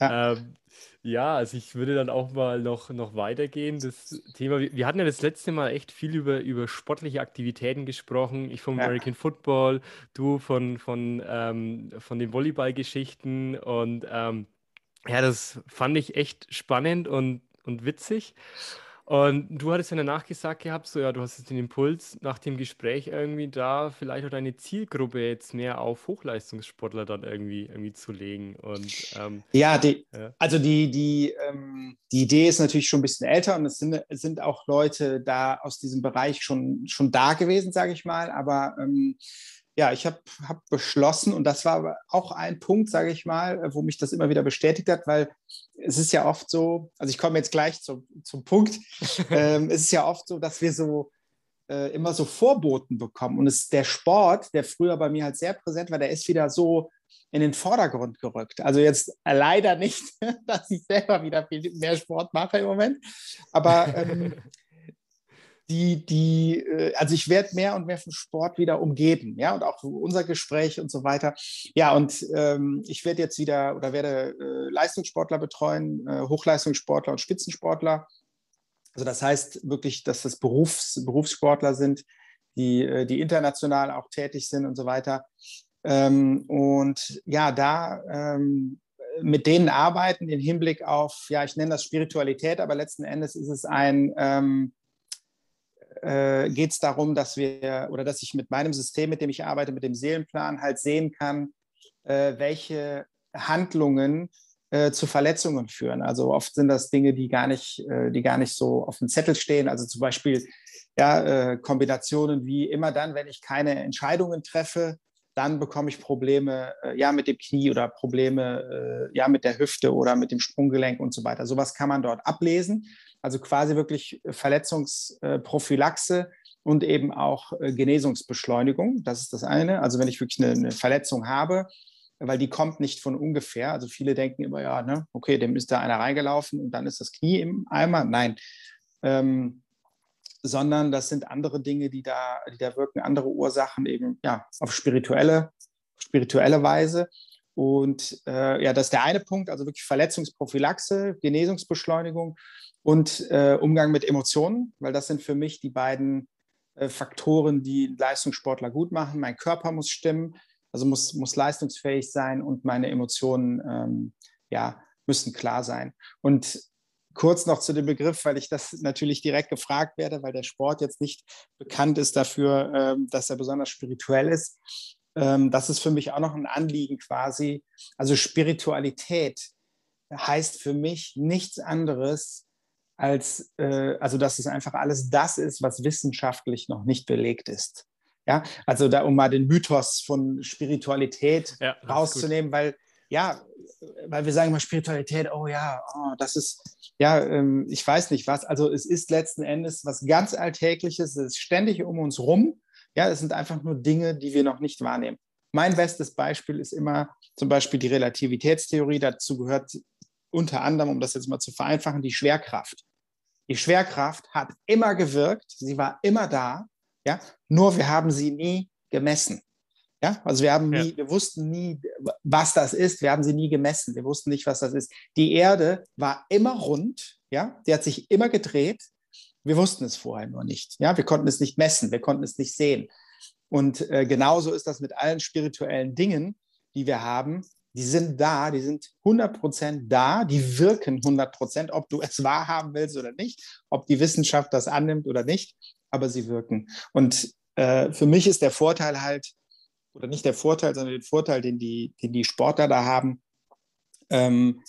Ja. Ähm, ja, also ich würde dann auch mal noch, noch weitergehen. Das Thema, wir hatten ja das letzte Mal echt viel über, über sportliche Aktivitäten gesprochen. Ich vom ja. American Football, du von, von, ähm, von den Volleyballgeschichten. Und ähm, ja, das fand ich echt spannend und, und witzig. Und du hattest ja danach gesagt gehabt, so ja, du hast jetzt den Impuls nach dem Gespräch irgendwie da vielleicht auch deine Zielgruppe jetzt mehr auf Hochleistungssportler dann irgendwie, irgendwie zu legen. Und, ähm, ja, die, ja, also die, die, ähm, die Idee ist natürlich schon ein bisschen älter und es sind, sind auch Leute da aus diesem Bereich schon, schon da gewesen, sage ich mal. Aber ähm, ja, ich habe hab beschlossen, und das war auch ein Punkt, sage ich mal, wo mich das immer wieder bestätigt hat, weil es ist ja oft so, also ich komme jetzt gleich zum, zum Punkt, ähm, es ist ja oft so, dass wir so äh, immer so Vorboten bekommen. Und es der Sport, der früher bei mir halt sehr präsent war, der ist wieder so in den Vordergrund gerückt. Also jetzt leider nicht, dass ich selber wieder viel mehr Sport mache im Moment, aber ähm, die, die, äh, also ich werde mehr und mehr vom Sport wieder umgeben, ja, und auch unser Gespräch und so weiter. Ja, und ähm, ich werde jetzt wieder oder werde äh, Leistungssportler betreuen, äh, Hochleistungssportler und Spitzensportler. Also das heißt wirklich, dass das Berufs, Berufssportler sind, die, äh, die international auch tätig sind und so weiter. Ähm, und ja, da ähm, mit denen arbeiten im Hinblick auf, ja, ich nenne das Spiritualität, aber letzten Endes ist es ein, ähm, äh, geht es darum, dass wir oder dass ich mit meinem System, mit dem ich arbeite, mit dem Seelenplan halt sehen kann, äh, welche Handlungen äh, zu Verletzungen führen. Also oft sind das Dinge, die gar nicht, äh, die gar nicht so auf dem Zettel stehen. Also zum Beispiel ja, äh, Kombinationen wie immer dann, wenn ich keine Entscheidungen treffe, dann bekomme ich Probleme äh, ja mit dem Knie oder Probleme ja mit der Hüfte oder mit dem Sprunggelenk und so weiter. Sowas kann man dort ablesen. Also quasi wirklich Verletzungsprophylaxe und eben auch äh, Genesungsbeschleunigung. Das ist das eine. Also wenn ich wirklich eine, eine Verletzung habe, weil die kommt nicht von ungefähr. Also viele denken immer, ja, ne, okay, dem ist da einer reingelaufen und dann ist das Knie im Eimer. Nein. Ähm, sondern das sind andere Dinge, die da, die da wirken, andere Ursachen eben ja, auf spirituelle, spirituelle Weise. Und äh, ja, das ist der eine Punkt, also wirklich Verletzungsprophylaxe, Genesungsbeschleunigung und äh, Umgang mit Emotionen, weil das sind für mich die beiden äh, Faktoren, die Leistungssportler gut machen. Mein Körper muss stimmen, also muss, muss leistungsfähig sein und meine Emotionen ähm, ja, müssen klar sein. Und kurz noch zu dem Begriff, weil ich das natürlich direkt gefragt werde, weil der Sport jetzt nicht bekannt ist dafür, ähm, dass er besonders spirituell ist. Ähm, das ist für mich auch noch ein Anliegen quasi. Also Spiritualität heißt für mich nichts anderes als, äh, also dass es einfach alles das ist, was wissenschaftlich noch nicht belegt ist. Ja, also da, um mal den Mythos von Spiritualität ja, rauszunehmen, weil ja, weil wir sagen immer Spiritualität, oh ja, oh, das ist, ja, ähm, ich weiß nicht was. Also es ist letzten Endes was ganz Alltägliches, es ist ständig um uns rum. Ja, es sind einfach nur Dinge, die wir noch nicht wahrnehmen. Mein bestes Beispiel ist immer zum Beispiel die Relativitätstheorie. Dazu gehört unter anderem, um das jetzt mal zu vereinfachen, die Schwerkraft. Die Schwerkraft hat immer gewirkt, sie war immer da, ja, nur wir haben sie nie gemessen. Ja, also wir haben nie, ja. wir wussten nie, was das ist. Wir haben sie nie gemessen. Wir wussten nicht, was das ist. Die Erde war immer rund. Ja, die hat sich immer gedreht. Wir wussten es vorher nur nicht. Ja, wir konnten es nicht messen. Wir konnten es nicht sehen. Und äh, genauso ist das mit allen spirituellen Dingen, die wir haben. Die sind da, die sind 100% da, die wirken 100%, ob du es wahrhaben willst oder nicht, ob die Wissenschaft das annimmt oder nicht, aber sie wirken. Und äh, für mich ist der Vorteil halt, oder nicht der Vorteil, sondern der Vorteil, den die, den die Sportler da haben, ähm,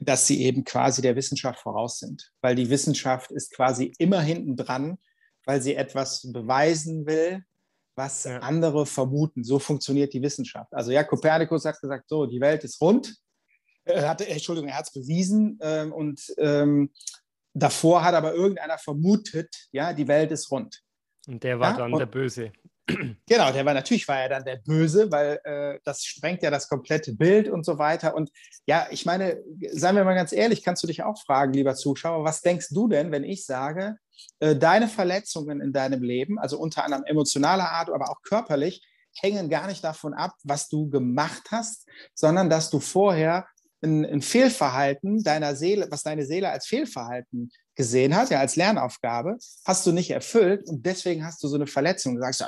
dass sie eben quasi der Wissenschaft voraus sind. Weil die Wissenschaft ist quasi immer hinten dran, weil sie etwas beweisen will, was ja. andere vermuten. So funktioniert die Wissenschaft. Also ja, Kopernikus hat gesagt, so, die Welt ist rund. Er hatte, Entschuldigung, er hat es bewiesen ähm, und ähm, davor hat aber irgendeiner vermutet, ja, die Welt ist rund. Und der war ja? dann und, der Böse. Genau, der war natürlich war er dann der Böse, weil äh, das sprengt ja das komplette Bild und so weiter. Und ja, ich meine, seien wir mal ganz ehrlich, kannst du dich auch fragen, lieber Zuschauer, was denkst du denn, wenn ich sage, äh, deine Verletzungen in deinem Leben, also unter anderem emotionaler Art, aber auch körperlich, hängen gar nicht davon ab, was du gemacht hast, sondern dass du vorher ein, ein Fehlverhalten deiner Seele, was deine Seele als Fehlverhalten gesehen hat, ja, als Lernaufgabe, hast du nicht erfüllt und deswegen hast du so eine Verletzung. Du sagst,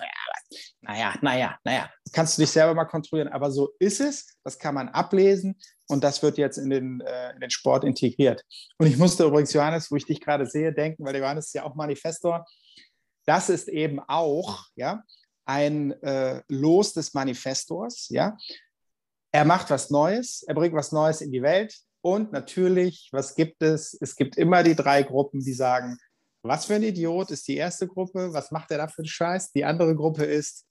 naja, naja, naja, kannst du dich selber mal kontrollieren, aber so ist es, das kann man ablesen und das wird jetzt in den, äh, in den Sport integriert. Und ich musste übrigens, Johannes, wo ich dich gerade sehe, denken, weil Johannes ist ja auch Manifestor, das ist eben auch, ja, ein äh, Los des Manifestors, ja. Er macht was Neues, er bringt was Neues in die Welt, und natürlich, was gibt es? Es gibt immer die drei Gruppen, die sagen, was für ein Idiot ist die erste Gruppe, was macht er da für einen Scheiß? Die andere Gruppe ist,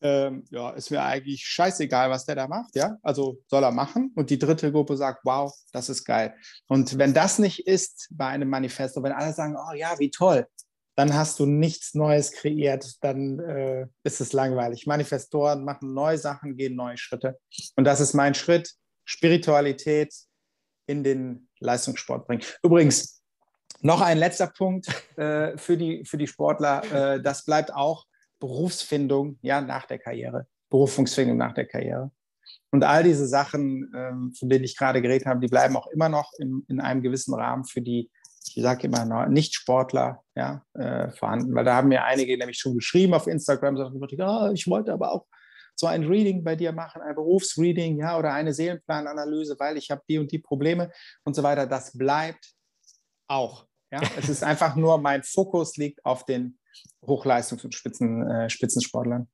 ähm, ja, ist mir eigentlich scheißegal, was der da macht, ja, also soll er machen. Und die dritte Gruppe sagt, wow, das ist geil. Und wenn das nicht ist bei einem Manifesto, wenn alle sagen, oh ja, wie toll, dann hast du nichts Neues kreiert, dann äh, ist es langweilig. Manifestoren machen neue Sachen, gehen neue Schritte. Und das ist mein Schritt. Spiritualität, in den Leistungssport bringen. Übrigens, noch ein letzter Punkt äh, für, die, für die Sportler. Äh, das bleibt auch Berufsfindung ja, nach der Karriere. Berufungsfindung nach der Karriere. Und all diese Sachen, ähm, von denen ich gerade geredet habe, die bleiben auch immer noch in, in einem gewissen Rahmen für die, ich sage immer, Nicht-Sportler ja, äh, vorhanden. Weil da haben mir einige nämlich schon geschrieben auf Instagram, so, oh, ich wollte aber auch so ein Reading bei dir machen, ein Berufsreading, ja, oder eine Seelenplananalyse, weil ich habe die und die Probleme und so weiter. Das bleibt auch. Ja, es ist einfach nur, mein Fokus liegt auf den Hochleistungs- und Spitzen, äh, Spitzensportlern.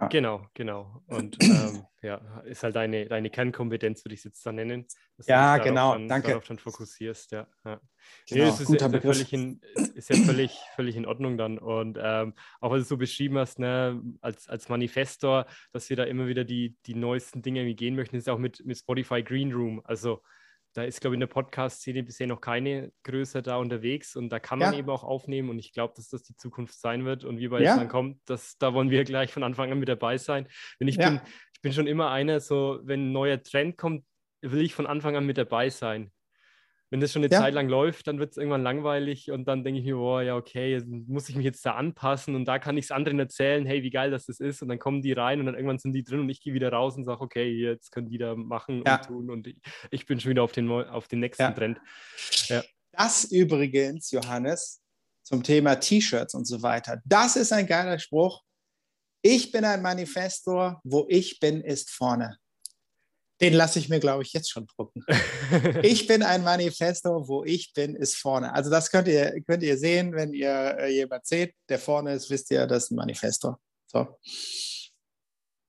Ja. Genau, genau. Und ähm, ja, ist halt deine, deine Kernkompetenz, würde ich es jetzt dann nennen. ja, genau, dann, danke. Darauf dann fokussierst, ja. ja. Genau, nee, das ist, Guter ist, Begriff. Völlig in, ist ja völlig, völlig in Ordnung dann. Und ähm, auch was du so beschrieben hast, ne, als, als Manifestor, dass wir da immer wieder die, die neuesten Dinge irgendwie gehen möchten, ist auch mit, mit Spotify Green Room. Also da ist, glaube ich, in der Podcast-Szene bisher noch keine Größe da unterwegs und da kann man ja. eben auch aufnehmen und ich glaube, dass das die Zukunft sein wird und wie weit ja. es dann kommt, das, da wollen wir gleich von Anfang an mit dabei sein. Denn ich, ja. bin, ich bin schon immer einer, so wenn ein neuer Trend kommt, will ich von Anfang an mit dabei sein wenn das schon eine ja. Zeit lang läuft, dann wird es irgendwann langweilig und dann denke ich mir, boah, ja, okay, muss ich mich jetzt da anpassen und da kann ich es anderen erzählen, hey, wie geil das, das ist und dann kommen die rein und dann irgendwann sind die drin und ich gehe wieder raus und sage, okay, jetzt können die da machen ja. und tun und ich, ich, bin schon wieder auf den, auf den nächsten ja. Trend. Das übrigens, Johannes, zum Thema T-Shirts und so weiter, das ist ein geiler Spruch. Ich bin ein Manifestor, wo ich bin, ist vorne. Den lasse ich mir, glaube ich, jetzt schon drucken. ich bin ein Manifesto, wo ich bin, ist vorne. Also das könnt ihr, könnt ihr sehen, wenn ihr äh, jemand seht, der vorne ist, wisst ihr, das ist ein Manifesto. So.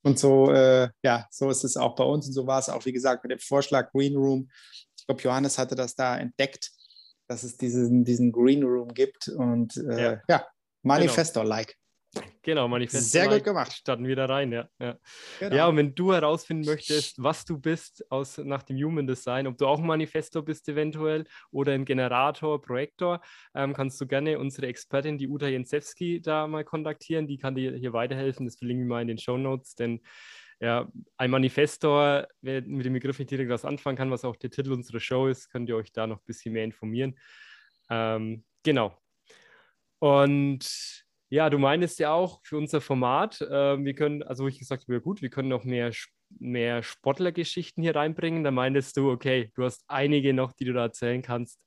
Und so, äh, ja, so ist es auch bei uns und so war es auch, wie gesagt, mit dem Vorschlag Green Room. Ich glaube, Johannes hatte das da entdeckt. dass es diesen, diesen Green Room gibt und äh, ja. ja, Manifesto-like. Genau, Manifest. Sehr gut gemacht. Starten wir da rein, ja. Ja. Genau. ja, und wenn du herausfinden möchtest, was du bist aus, nach dem Human Design, ob du auch ein Manifesto bist eventuell oder ein Generator, Projektor, ähm, kannst du gerne unsere Expertin, die Uta Jensewski, da mal kontaktieren. Die kann dir hier weiterhelfen. Das verlinken wir mal in den Show Notes, denn ja, ein Manifestor, wer mit dem Begriff nicht direkt was anfangen kann, was auch der Titel unserer Show ist, könnt ihr euch da noch ein bisschen mehr informieren. Ähm, genau. Und ja, du meinst ja auch für unser Format, äh, wir können, also ich gesagt habe, ja gut, wir können noch mehr, mehr Sportlergeschichten hier reinbringen. Da meinst du, okay, du hast einige noch, die du da erzählen kannst.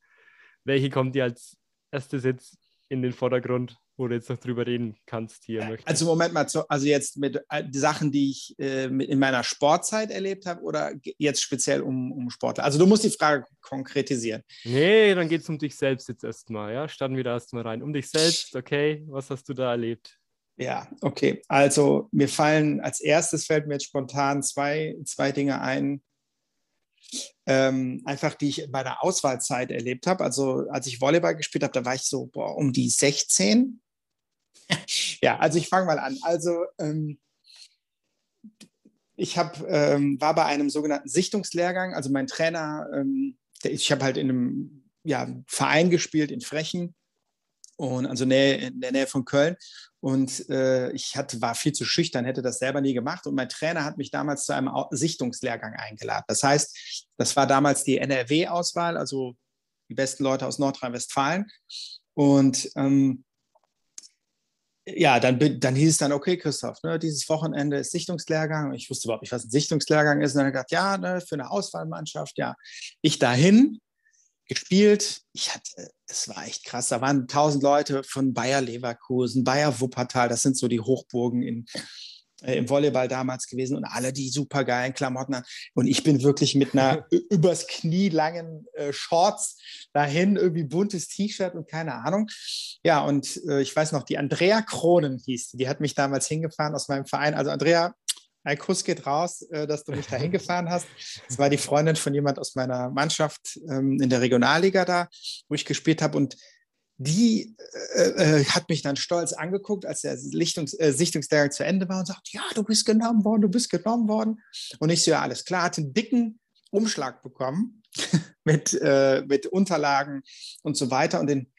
Welche kommt dir als erstes jetzt in den Vordergrund? Wo du jetzt noch drüber reden kannst hier. Möchtest. Also Moment mal, also jetzt mit äh, Sachen, die ich äh, in meiner Sportzeit erlebt habe oder jetzt speziell um, um Sportler? Also du musst die Frage konkretisieren. Nee, dann geht es um dich selbst jetzt erstmal, ja? Starten wir da erstmal rein. Um dich selbst, okay, was hast du da erlebt? Ja, okay. Also mir fallen als erstes fällt mir jetzt spontan zwei, zwei Dinge ein, ähm, einfach die ich bei der Auswahlzeit erlebt habe. Also als ich Volleyball gespielt habe, da war ich so boah, um die 16 ja, also ich fange mal an. Also ähm, ich hab, ähm, war bei einem sogenannten Sichtungslehrgang. Also mein Trainer, ähm, der, ich habe halt in einem ja, Verein gespielt in Frechen und also Nähe, in der Nähe von Köln. Und äh, ich hatte, war viel zu schüchtern, hätte das selber nie gemacht. Und mein Trainer hat mich damals zu einem Sichtungslehrgang eingeladen. Das heißt, das war damals die NRW-Auswahl, also die besten Leute aus Nordrhein-Westfalen. Und ähm, ja, dann, dann hieß es dann, okay, Christoph, ne, dieses Wochenende ist Sichtungslehrgang. Ich wusste überhaupt nicht, was ein Sichtungslehrgang ist. Und dann habe ich gedacht, ja, ne, für eine Auswahlmannschaft, ja. Ich dahin gespielt. Ich hatte, es war echt krass. Da waren tausend Leute von Bayer Leverkusen, Bayer Wuppertal. Das sind so die Hochburgen in, äh, im Volleyball damals gewesen und alle die super geilen Klamotten an. Und ich bin wirklich mit einer übers Knie langen äh, Shorts dahin, irgendwie buntes T-Shirt und keine Ahnung. Ja, und äh, ich weiß noch, die Andrea Kronen hieß die, die hat mich damals hingefahren aus meinem Verein. Also Andrea, ein Kuss geht raus, äh, dass du mich da hingefahren hast. Das war die Freundin von jemand aus meiner Mannschaft ähm, in der Regionalliga da, wo ich gespielt habe. Und die äh, äh, hat mich dann stolz angeguckt, als der Lichtungs äh, Sichtungstag zu Ende war und sagt, ja, du bist genommen worden, du bist genommen worden. Und ich so, ja, alles klar, hatte einen dicken Umschlag bekommen mit, äh, mit Unterlagen und so weiter. Und den,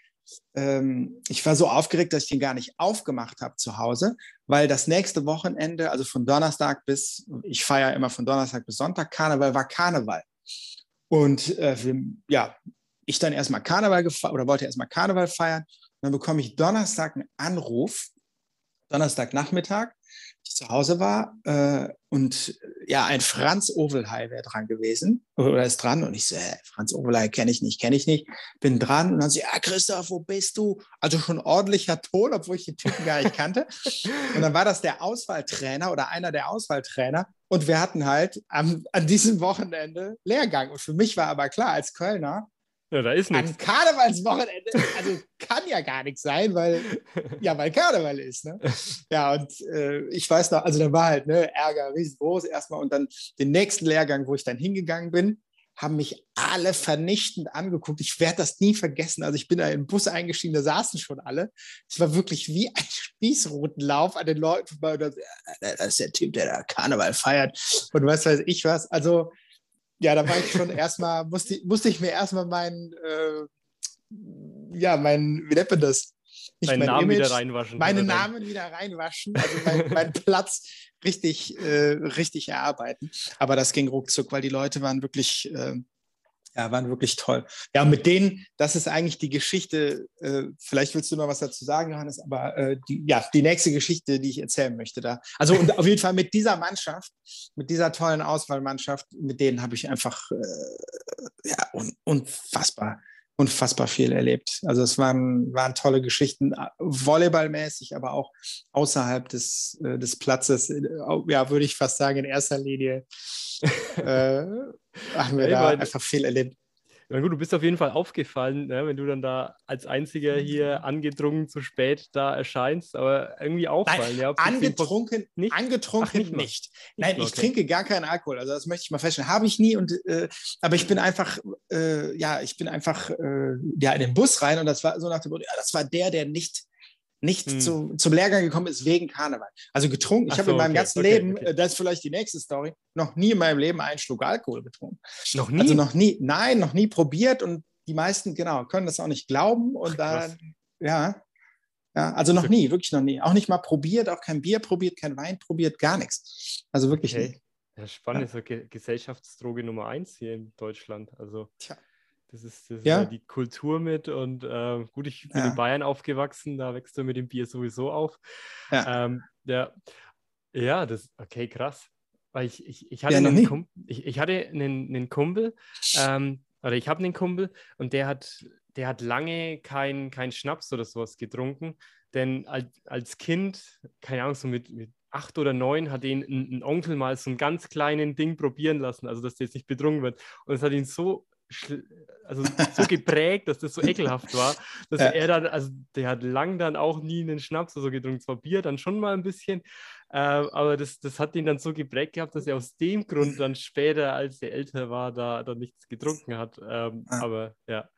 ähm, ich war so aufgeregt, dass ich den gar nicht aufgemacht habe zu Hause, weil das nächste Wochenende, also von Donnerstag bis, ich feiere immer von Donnerstag bis Sonntag, Karneval war Karneval. Und äh, ja, ich dann erstmal Karneval gefeiert oder wollte erstmal Karneval feiern. Und dann bekomme ich Donnerstag einen Anruf, Donnerstagnachmittag, ich zu Hause war äh, und ja, ein Franz Ovelhey wäre dran gewesen oder ist dran und ich so, äh, Franz Ovelhey kenne ich nicht, kenne ich nicht, bin dran und dann so, ja, Christoph, wo bist du? Also schon ordentlicher Ton, obwohl ich den Typen gar nicht kannte. und dann war das der Auswahltrainer oder einer der Auswahltrainer und wir hatten halt am, an diesem Wochenende Lehrgang und für mich war aber klar, als Kölner, ja, da ist nichts. An Karnevalswochenende, also kann ja gar nichts sein, weil ja, weil Karneval ist. Ne? Ja, und äh, ich weiß noch, also da war halt ne, Ärger riesengroß erstmal und dann den nächsten Lehrgang, wo ich dann hingegangen bin, haben mich alle vernichtend angeguckt. Ich werde das nie vergessen. Also ich bin da in den Bus eingestiegen, da saßen schon alle. Es war wirklich wie ein Spießrutenlauf an den Leuten vorbei. Das, das ist der Typ, der da Karneval feiert und was weiß ich was. Also ja, da war ich schon erstmal, musste, musste ich mir erstmal meinen, äh, ja, mein, wie nennt man das? Nicht Deinen Namen Image, wieder reinwaschen. Meine Namen wieder reinwaschen, also meinen mein Platz richtig, äh, richtig erarbeiten. Aber das ging ruckzuck, weil die Leute waren wirklich, äh, ja, waren wirklich toll. Ja, mit denen, das ist eigentlich die Geschichte. Äh, vielleicht willst du noch was dazu sagen, Johannes, aber äh, die, ja, die nächste Geschichte, die ich erzählen möchte da. Also und auf jeden Fall mit dieser Mannschaft, mit dieser tollen Auswahlmannschaft, mit denen habe ich einfach äh, ja, un, unfassbar, unfassbar viel erlebt. Also es waren, waren tolle Geschichten, äh, volleyballmäßig, aber auch außerhalb des, äh, des Platzes, äh, ja, würde ich fast sagen, in erster Linie. äh, haben wir hey, da einfach viel erlebt. Na gut, du bist auf jeden Fall aufgefallen, ne, wenn du dann da als Einziger hier angedrungen zu spät da erscheinst, aber irgendwie auffallen. Nein, ja, angetrunken nicht. Angetrunken Ach, nicht. nicht. Nein, ich okay. trinke gar keinen Alkohol. Also das möchte ich mal feststellen. Habe ich nie. Und äh, aber ich bin einfach, äh, ja, ich bin einfach äh, ja, in den Bus rein und das war so nach dem Motto, ja, das war der, der nicht nicht hm. zu, zum Lehrgang gekommen ist wegen Karneval. Also getrunken. Ich habe so, in meinem okay, ganzen okay, Leben, okay. Äh, das ist vielleicht die nächste Story, noch nie in meinem Leben einen Schluck Alkohol getrunken. Noch nie? Also noch nie, nein, noch nie probiert und die meisten, genau, können das auch nicht glauben und dann, ja, ja, also noch nie, wirklich noch nie. Auch nicht mal probiert, auch kein Bier probiert, kein Wein probiert, gar nichts. Also wirklich okay. nicht. Ja, spannend, ja. ist so Gesellschaftsdroge Nummer eins hier in Deutschland. Also. Tja. Das ist, das ja. ist die Kultur mit. Und äh, gut, ich bin ja. in Bayern aufgewachsen, da wächst du mit dem Bier sowieso auf. Ja, ähm, ja. ja das, okay, krass. Weil ich, ich, ich, hatte, einen Kumpel, ich, ich hatte einen, einen Kumpel, ähm, oder ich habe einen Kumpel und der hat, der hat lange keinen kein Schnaps oder sowas getrunken. Denn als, als Kind, keine Ahnung, so mit, mit acht oder neun hat ihn ein, ein, Onkel mal so ein ganz kleinen Ding probieren lassen, also dass der jetzt nicht betrunken wird. Und es hat ihn so also so geprägt, dass das so ekelhaft war, dass ja. er dann, also der hat lang dann auch nie einen Schnaps oder so getrunken, zwar Bier dann schon mal ein bisschen, äh, aber das, das hat ihn dann so geprägt gehabt, dass er aus dem Grund dann später, als er älter war, da dann nichts getrunken hat. Ähm, ja. Aber ja.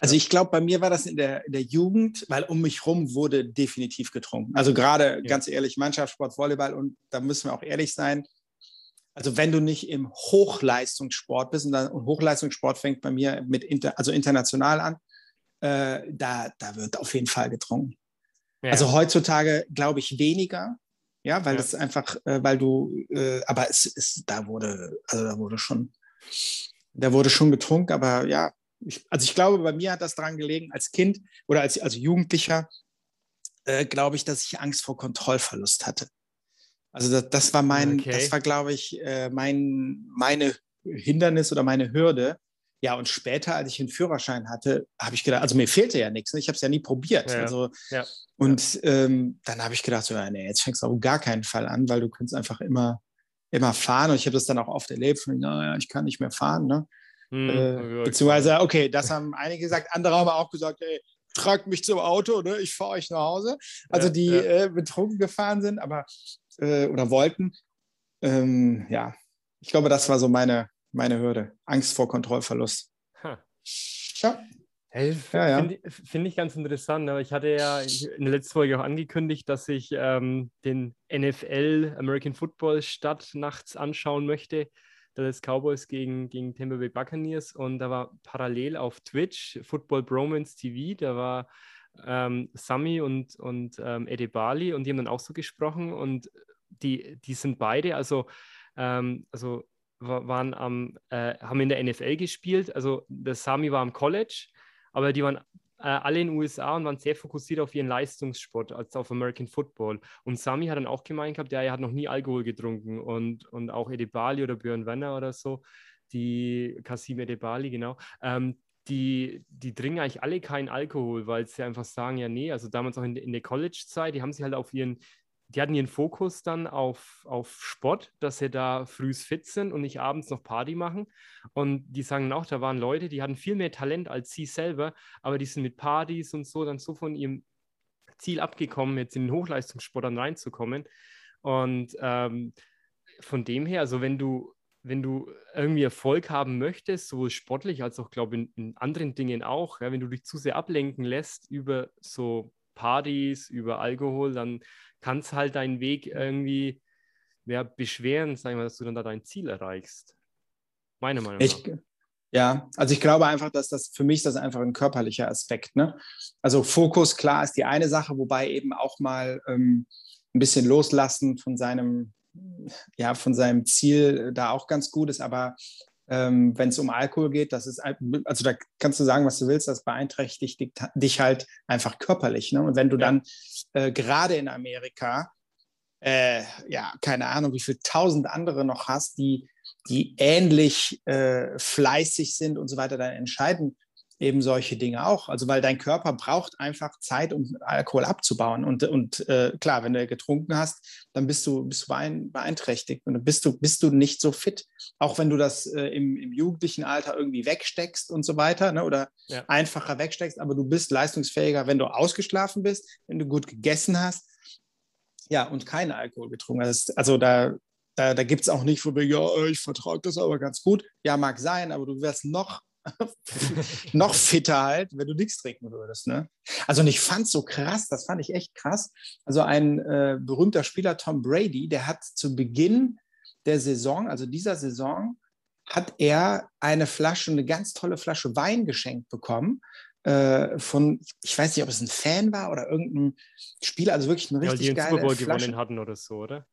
Also ich glaube, bei mir war das in der, in der Jugend, weil um mich rum wurde definitiv getrunken. Also gerade, ja. ganz ehrlich, Mannschaftssport, Volleyball und da müssen wir auch ehrlich sein, also wenn du nicht im Hochleistungssport bist, und, dann, und Hochleistungssport fängt bei mir mit inter, also international an, äh, da, da wird auf jeden Fall getrunken. Ja. Also heutzutage glaube ich weniger, ja, weil ja. das einfach, äh, weil du, äh, aber es ist, da wurde, also da wurde schon, da wurde schon getrunken, aber ja, ich, also ich glaube, bei mir hat das dran gelegen, als Kind oder als, als Jugendlicher, äh, glaube ich, dass ich Angst vor Kontrollverlust hatte. Also das, das war mein, okay. das war, glaube ich, äh, mein, meine Hindernis oder meine Hürde. Ja, und später, als ich einen Führerschein hatte, habe ich gedacht, also mir fehlte ja nichts, ne? ich habe es ja nie probiert. Ja, also, ja, und ja. Ähm, dann habe ich gedacht, so, ja, nee, jetzt fängst du auf gar keinen Fall an, weil du kannst einfach immer, immer fahren. Und ich habe das dann auch oft erlebt, von, naja, ich kann nicht mehr fahren. Ne? Hm, äh, beziehungsweise, okay, das haben einige gesagt, andere haben auch gesagt, ey, tragt mich zum Auto, ne? ich fahre euch nach Hause. Also die äh, betrunken gefahren sind, aber äh, oder wollten. Ähm, ja, ich glaube, das war so meine, meine Hürde. Angst vor Kontrollverlust. Ha. Ja. Hey, ja, ja. Finde find ich ganz interessant. Aber ich hatte ja in der letzten Folge auch angekündigt, dass ich ähm, den NFL American Football Stadt nachts anschauen möchte. Das Cowboys gegen, gegen Tampa Bay Buccaneers. Und da war parallel auf Twitch Football Bromance TV. Da war ähm, Sami und, und ähm, Edebali und die haben dann auch so gesprochen und die, die sind beide, also, ähm, also waren am, äh, haben in der NFL gespielt, also der Sami war am College, aber die waren äh, alle in den USA und waren sehr fokussiert auf ihren Leistungssport als auf American Football. Und Sami hat dann auch gemeint gehabt, ja, er hat noch nie Alkohol getrunken und, und auch Edebali oder Björn Werner oder so, die Kasim Edebali, genau, ähm, die, die trinken eigentlich alle keinen Alkohol, weil sie einfach sagen, ja, nee, also damals auch in, in der College-Zeit, die haben sich halt auf ihren, die hatten ihren Fokus dann auf, auf Sport, dass sie da früh fit sind und nicht abends noch Party machen. Und die sagen auch, da waren Leute, die hatten viel mehr Talent als sie selber, aber die sind mit Partys und so dann so von ihrem Ziel abgekommen, jetzt in den Hochleistungssport dann reinzukommen. Und ähm, von dem her, also wenn du wenn du irgendwie Erfolg haben möchtest, sowohl sportlich als auch, glaube ich, in, in, anderen Dingen auch, ja, wenn du dich zu sehr ablenken lässt über so Partys, über Alkohol, dann kann es halt deinen Weg irgendwie ja, beschweren, sagen wir, dass du dann da dein Ziel erreichst. Meine Meinung ich, nach. Ja, also ich glaube einfach, dass das für mich das einfach ein körperlicher Aspekt. Ne? Also Fokus, klar, ist die eine Sache, wobei eben auch mal ähm, ein bisschen loslassen von seinem ja, von seinem Ziel da auch ganz gut ist. Aber ähm, wenn es um Alkohol geht, das ist, also da kannst du sagen, was du willst, das beeinträchtigt dich halt einfach körperlich. Ne? Und wenn du dann äh, gerade in Amerika, äh, ja, keine Ahnung, wie viele tausend andere noch hast, die, die ähnlich äh, fleißig sind und so weiter, dann entscheiden eben solche Dinge auch. Also weil dein Körper braucht einfach Zeit, um Alkohol abzubauen. Und, und äh, klar, wenn du getrunken hast, dann bist du, bist du beeinträchtigt und dann bist du, bist du nicht so fit. Auch wenn du das äh, im, im, jugendlichen Alter irgendwie wegsteckst und so weiter ne, oder ja. einfacher wegsteckst, aber du bist leistungsfähiger, wenn du ausgeschlafen bist, wenn du gut gegessen hast. Ja, und keinen Alkohol getrunken hast. Also da, da, da gibt es auch nicht von mir, ja, ich vertrage das aber ganz gut. Ja, mag sein, aber du wirst noch noch fitter halt, wenn du nichts trinken würdest. Ne? Also und ich fand es so krass, das fand ich echt krass. Also ein äh, berühmter Spieler, Tom Brady, der hat zu Beginn der Saison, also dieser Saison, hat er eine Flasche, eine ganz tolle Flasche Wein geschenkt bekommen äh, von, ich weiß nicht, ob es ein Fan war oder irgendein Spieler, also wirklich ein richtig ja, die geile Super Bowl Flasche. gewonnen hatten oder so, oder?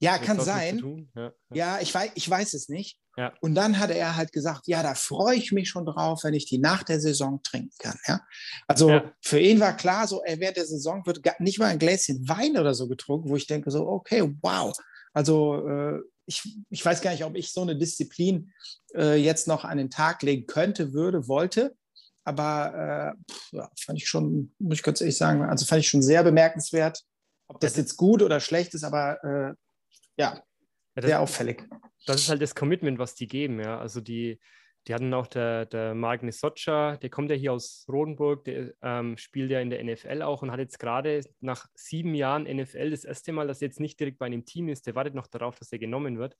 Ja, kann sein. Ja, ja. ja, ich, weiß, ich weiß es nicht. Ja. Und dann hatte er halt gesagt, ja, da freue ich mich schon drauf, wenn ich die nach der Saison trinken kann. Ja? Also ja. für ihn war klar, so er während der Saison wird nicht mal ein Gläschen Wein oder so getrunken, wo ich denke so, okay, wow. Also äh, ich, ich weiß gar nicht, ob ich so eine Disziplin äh, jetzt noch an den Tag legen könnte, würde, wollte. Aber äh, pff, ja, fand ich schon, muss ich ganz ehrlich sagen, also fand ich schon sehr bemerkenswert. Ob das jetzt gut oder schlecht ist, aber äh, ja, ja sehr auffällig. Das ist halt das Commitment, was die geben, ja. Also die, die hatten auch der, der Magnus Socha, der kommt ja hier aus Rodenburg, der ähm, spielt ja in der NFL auch und hat jetzt gerade nach sieben Jahren NFL das erste Mal, dass er jetzt nicht direkt bei einem Team ist, der wartet noch darauf, dass er genommen wird.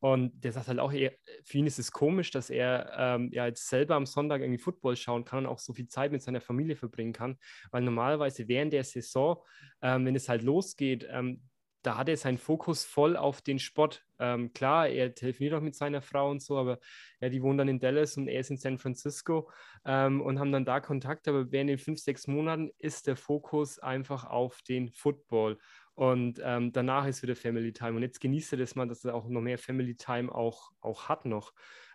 Und der sagt halt auch, für ihn ist es komisch, dass er ähm, ja jetzt selber am Sonntag irgendwie Football schauen kann und auch so viel Zeit mit seiner Familie verbringen kann, weil normalerweise während der Saison, ähm, wenn es halt losgeht, ähm, da hat er seinen Fokus voll auf den Sport. Ähm, klar, er telefoniert auch mit seiner Frau und so, aber ja, die wohnen dann in Dallas und er ist in San Francisco ähm, und haben dann da Kontakt. Aber während den fünf, sechs Monaten ist der Fokus einfach auf den Football. Und ähm, danach ist wieder Family Time. Und jetzt genießt er das mal, dass er auch noch mehr Family Time auch, auch hat noch.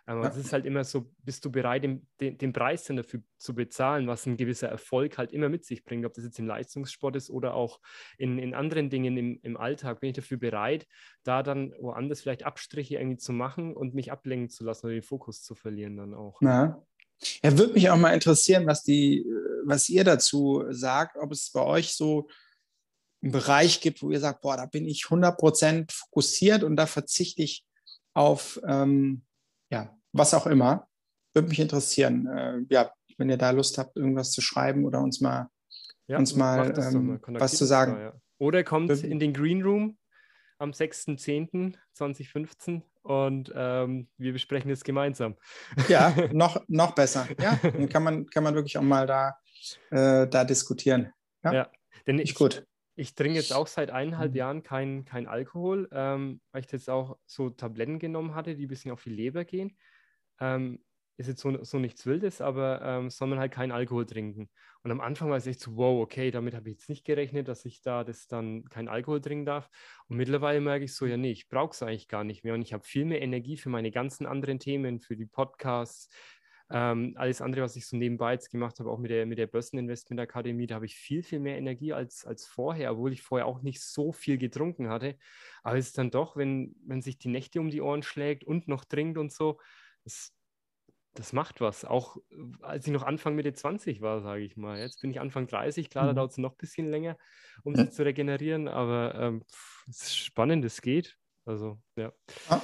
Aber ja. es ist halt immer so, bist du bereit, den, den, den, Preis dann dafür zu bezahlen, was ein gewisser Erfolg halt immer mit sich bringt, ob das jetzt im Leistungssport ist oder auch in, in anderen Dingen im, im Alltag. Bin ich dafür bereit, da dann woanders vielleicht Abstriche irgendwie zu machen und mich ablenken zu lassen oder den Fokus zu verlieren dann auch. Ja. Ja, würde mich auch mal interessieren, was, die, was ihr dazu sagt, ob es bei euch so einen Bereich gibt, wo ihr sagt, boah, da bin ich 100% fokussiert und da verzichte ich auf ähm, ja, was auch immer. Würde mich interessieren. Äh, ja, wenn ihr da Lust habt, irgendwas zu schreiben oder uns mal, ja, uns mal, ähm, was zu sagen. Da, ja. Oder kommt Be in den Green Room am 6.10.2015 und ähm, wir besprechen es gemeinsam. Ja, noch, noch besser. Ja, dann kann man, kann man wirklich auch mal da, äh, da diskutieren. Ja, ja denn ich, gut. Ich trinke jetzt auch seit eineinhalb mhm. Jahren kein, kein Alkohol, ähm, weil ich jetzt auch so Tabletten genommen hatte, die ein bisschen auf die Leber gehen. Ähm, ist jetzt so, so nichts Wildes, aber ähm, soll man halt keinen Alkohol trinken. Und am Anfang war es echt so, wow, okay, damit habe ich jetzt nicht gerechnet, dass ich da das dann keinen Alkohol trinken darf. Und mittlerweile merke ich so, ja, nee, ich brauche es eigentlich gar nicht mehr. Und ich habe viel mehr Energie für meine ganzen anderen Themen, für die Podcasts, ähm, alles andere, was ich so nebenbei jetzt gemacht habe, auch mit der, mit der Börseninvestment Akademie, da habe ich viel, viel mehr Energie als, als vorher, obwohl ich vorher auch nicht so viel getrunken hatte. Aber es ist dann doch, wenn, wenn sich die Nächte um die Ohren schlägt und noch trinkt und so, das, das macht was. Auch als ich noch Anfang Mitte 20 war, sage ich mal. Jetzt bin ich Anfang 30, klar, mhm. da dauert es noch ein bisschen länger, um ja. sich zu regenerieren, aber ähm, es ist spannend, es geht. Also, ja. Ah.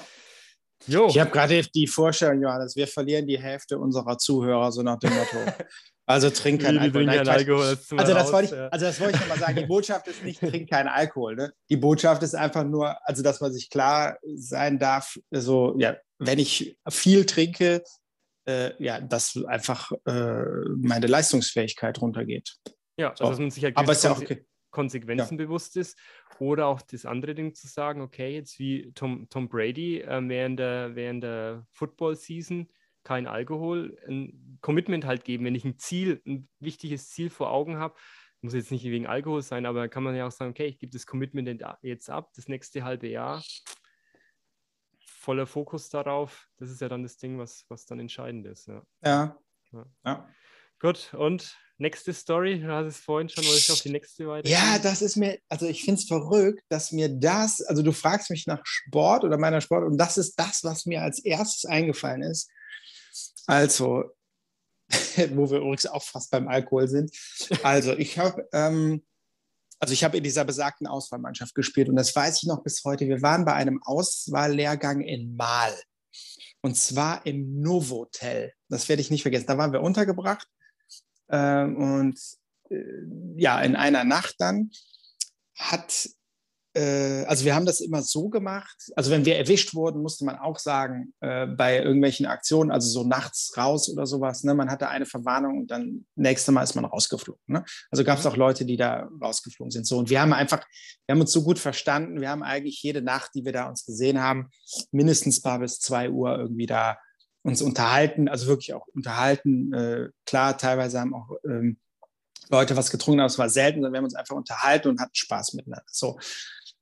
Jo. Ich habe gerade die Vorstellung, Johannes, wir verlieren die Hälfte unserer Zuhörer, so nach dem Motto. Also trink kein Alkohol. Nein, Alkohol also, das raus, wollte ich, ja. also das wollte ich nochmal sagen. Die Botschaft ist nicht, trink keinen Alkohol. Ne? Die Botschaft ist einfach nur, also dass man sich klar sein darf, so, ja, wenn ich viel trinke, äh, ja, dass einfach äh, meine Leistungsfähigkeit runtergeht. Ja, so. also dass man sich halt Aber ist ja auch okay. Konsequenzen ja. bewusst ist. Oder auch das andere Ding zu sagen, okay, jetzt wie Tom, Tom Brady äh, während der, während der Football-Season kein Alkohol, ein Commitment halt geben. Wenn ich ein Ziel, ein wichtiges Ziel vor Augen habe, muss jetzt nicht wegen Alkohol sein, aber kann man ja auch sagen, okay, ich gebe das Commitment jetzt ab, das nächste halbe Jahr, voller Fokus darauf. Das ist ja dann das Ding, was, was dann entscheidend ist. Ja. ja. ja. ja. Gut, und nächste Story, du hast es vorhin schon, wollte ich auf die nächste weiter. Ja, das ist mir, also ich finde es verrückt, dass mir das, also du fragst mich nach Sport oder meiner Sport und das ist das, was mir als erstes eingefallen ist. Also, wo wir übrigens auch fast beim Alkohol sind. Also ich habe ähm, also ich in dieser besagten Auswahlmannschaft gespielt und das weiß ich noch bis heute. Wir waren bei einem Auswahllehrgang in Mal und zwar im Novotel. Das werde ich nicht vergessen. Da waren wir untergebracht ähm, und äh, ja, in einer Nacht dann hat äh, also wir haben das immer so gemacht. Also wenn wir erwischt wurden, musste man auch sagen, äh, bei irgendwelchen Aktionen, also so nachts raus oder sowas, ne, man hatte eine Verwarnung und dann nächste Mal ist man rausgeflogen. Ne? Also gab es mhm. auch Leute, die da rausgeflogen sind. So, und wir haben einfach, wir haben uns so gut verstanden, wir haben eigentlich jede Nacht, die wir da uns gesehen haben, mindestens paar bis zwei Uhr irgendwie da uns unterhalten, also wirklich auch unterhalten. Äh, klar, teilweise haben auch ähm, Leute was getrunken, aber es war selten, sondern wir haben uns einfach unterhalten und hatten Spaß miteinander. So.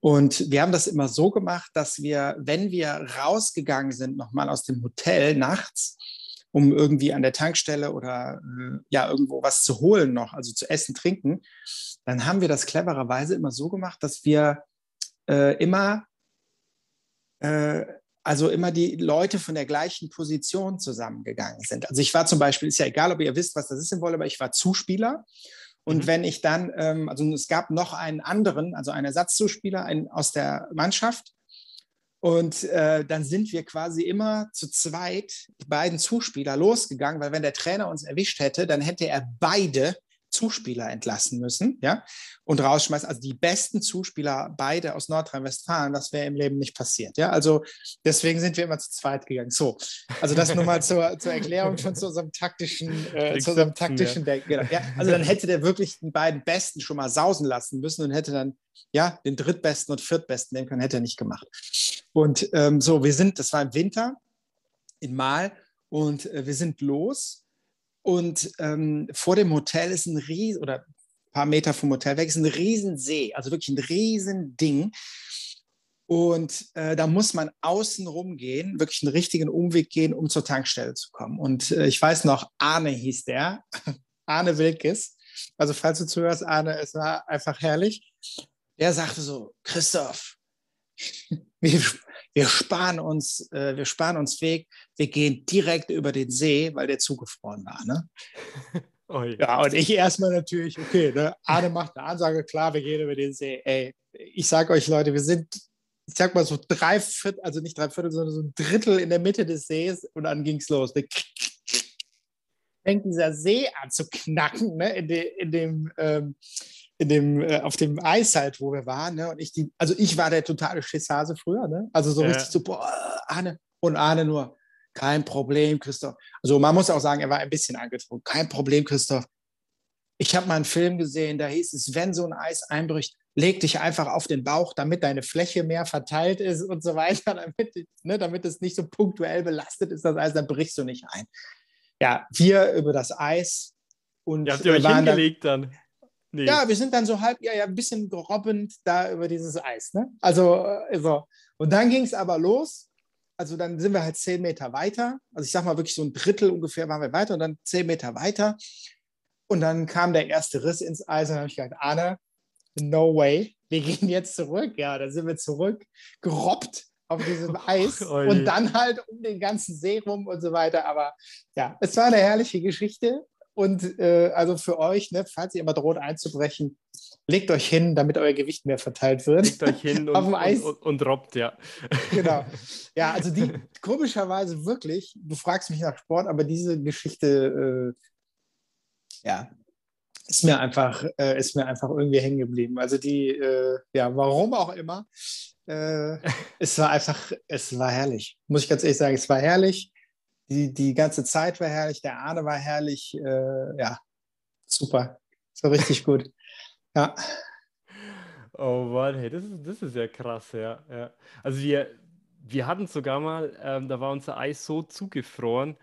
Und wir haben das immer so gemacht, dass wir, wenn wir rausgegangen sind, nochmal aus dem Hotel nachts, um irgendwie an der Tankstelle oder äh, ja irgendwo was zu holen noch, also zu essen, trinken, dann haben wir das clevererweise immer so gemacht, dass wir äh, immer, äh, also immer die Leute von der gleichen Position zusammengegangen sind. Also ich war zum Beispiel, ist ja egal, ob ihr wisst, was das ist in Wolle, aber ich war Zuspieler und mhm. wenn ich dann, ähm, also es gab noch einen anderen, also einen Ersatzzuspieler einen aus der Mannschaft. Und äh, dann sind wir quasi immer zu zweit, die beiden Zuspieler, losgegangen, weil wenn der Trainer uns erwischt hätte, dann hätte er beide Zuspieler entlassen müssen, ja, und rausschmeißen. Also die besten Zuspieler, beide aus Nordrhein-Westfalen, das wäre im Leben nicht passiert, ja. Also deswegen sind wir immer zu zweit gegangen. So, also das nur mal zur, zur Erklärung schon zu unserem taktischen, äh, zu unserem taktischen ja. Denken. Genau. Ja, also dann hätte der wirklich die beiden Besten schon mal sausen lassen müssen und hätte dann ja den drittbesten und viertbesten nehmen können, hätte er nicht gemacht. Und ähm, so, wir sind, das war im Winter in Mal und äh, wir sind los und ähm, vor dem Hotel ist ein riesen, oder ein paar Meter vom Hotel weg, ist ein Riesensee, also wirklich ein Riesending. Und äh, da muss man außen rumgehen, wirklich einen richtigen Umweg gehen, um zur Tankstelle zu kommen. Und äh, ich weiß noch, Arne hieß der, Arne Wilkes. Also falls du zuhörst, Arne, es war einfach herrlich. Der sagte so, Christoph, wir, wir sparen uns, äh, wir sparen uns Weg, wir gehen direkt über den See, weil der zugefroren war. Ne? Oh ja. ja, und ich erstmal natürlich, okay, ne? Arne macht eine Ansage, klar, wir gehen über den See. Ey, ich sage euch, Leute, wir sind, ich sag mal so drei Viertel, also nicht drei Viertel, sondern so ein Drittel in der Mitte des Sees und dann ging es los. Fängt dieser See an zu knacken, ne? in, de, in dem, ähm, in dem, äh, auf dem Eis halt, wo wir waren. Ne? Und ich, die, also ich war der totale Schissase früher, ne? Also so ja. richtig so, boah, Arne. Und Arne nur, kein Problem, Christoph. Also man muss auch sagen, er war ein bisschen angetrunken. Kein Problem, Christoph. Ich habe mal einen Film gesehen, da hieß es, wenn so ein Eis einbricht, leg dich einfach auf den Bauch, damit deine Fläche mehr verteilt ist und so weiter, damit, ne, damit es nicht so punktuell belastet ist, das Eis, dann brichst du nicht ein. Ja, wir über das Eis und ja, habt ihr euch hingelegt dann, dann? Nee. Ja, wir sind dann so halb, ja, ja, ein bisschen gerobbend da über dieses Eis. Ne? Also, äh, so. Und dann ging es aber los. Also dann sind wir halt zehn Meter weiter. Also ich sag mal wirklich so ein Drittel ungefähr waren wir weiter und dann zehn Meter weiter. Und dann kam der erste Riss ins Eis und dann habe ich gedacht, Arne, no way, wir gehen jetzt zurück. Ja, dann sind wir zurück, gerobbt auf diesem Eis und dann halt um den ganzen See rum und so weiter. Aber ja, es war eine herrliche Geschichte und äh, also für euch, ne, falls ihr immer droht einzubrechen, legt euch hin, damit euer Gewicht mehr verteilt wird. Legt euch hin und, auf dem Eis. Und, und, und robbt, ja. Genau. Ja, also die komischerweise wirklich, du fragst mich nach Sport, aber diese Geschichte, äh, ja, ist mir einfach, äh, ist mir einfach irgendwie hängen geblieben. Also die, äh, ja, warum auch immer. Äh, es war einfach, es war herrlich. Muss ich ganz ehrlich sagen, es war herrlich die, die ganze Zeit war herrlich, der Arne war herrlich. Äh, ja, super. So richtig gut. Ja. Oh Mann, hey, das ist, das ist ja krass, ja. ja. Also wir, wir hatten sogar mal, ähm, da war unser Eis so zugefroren,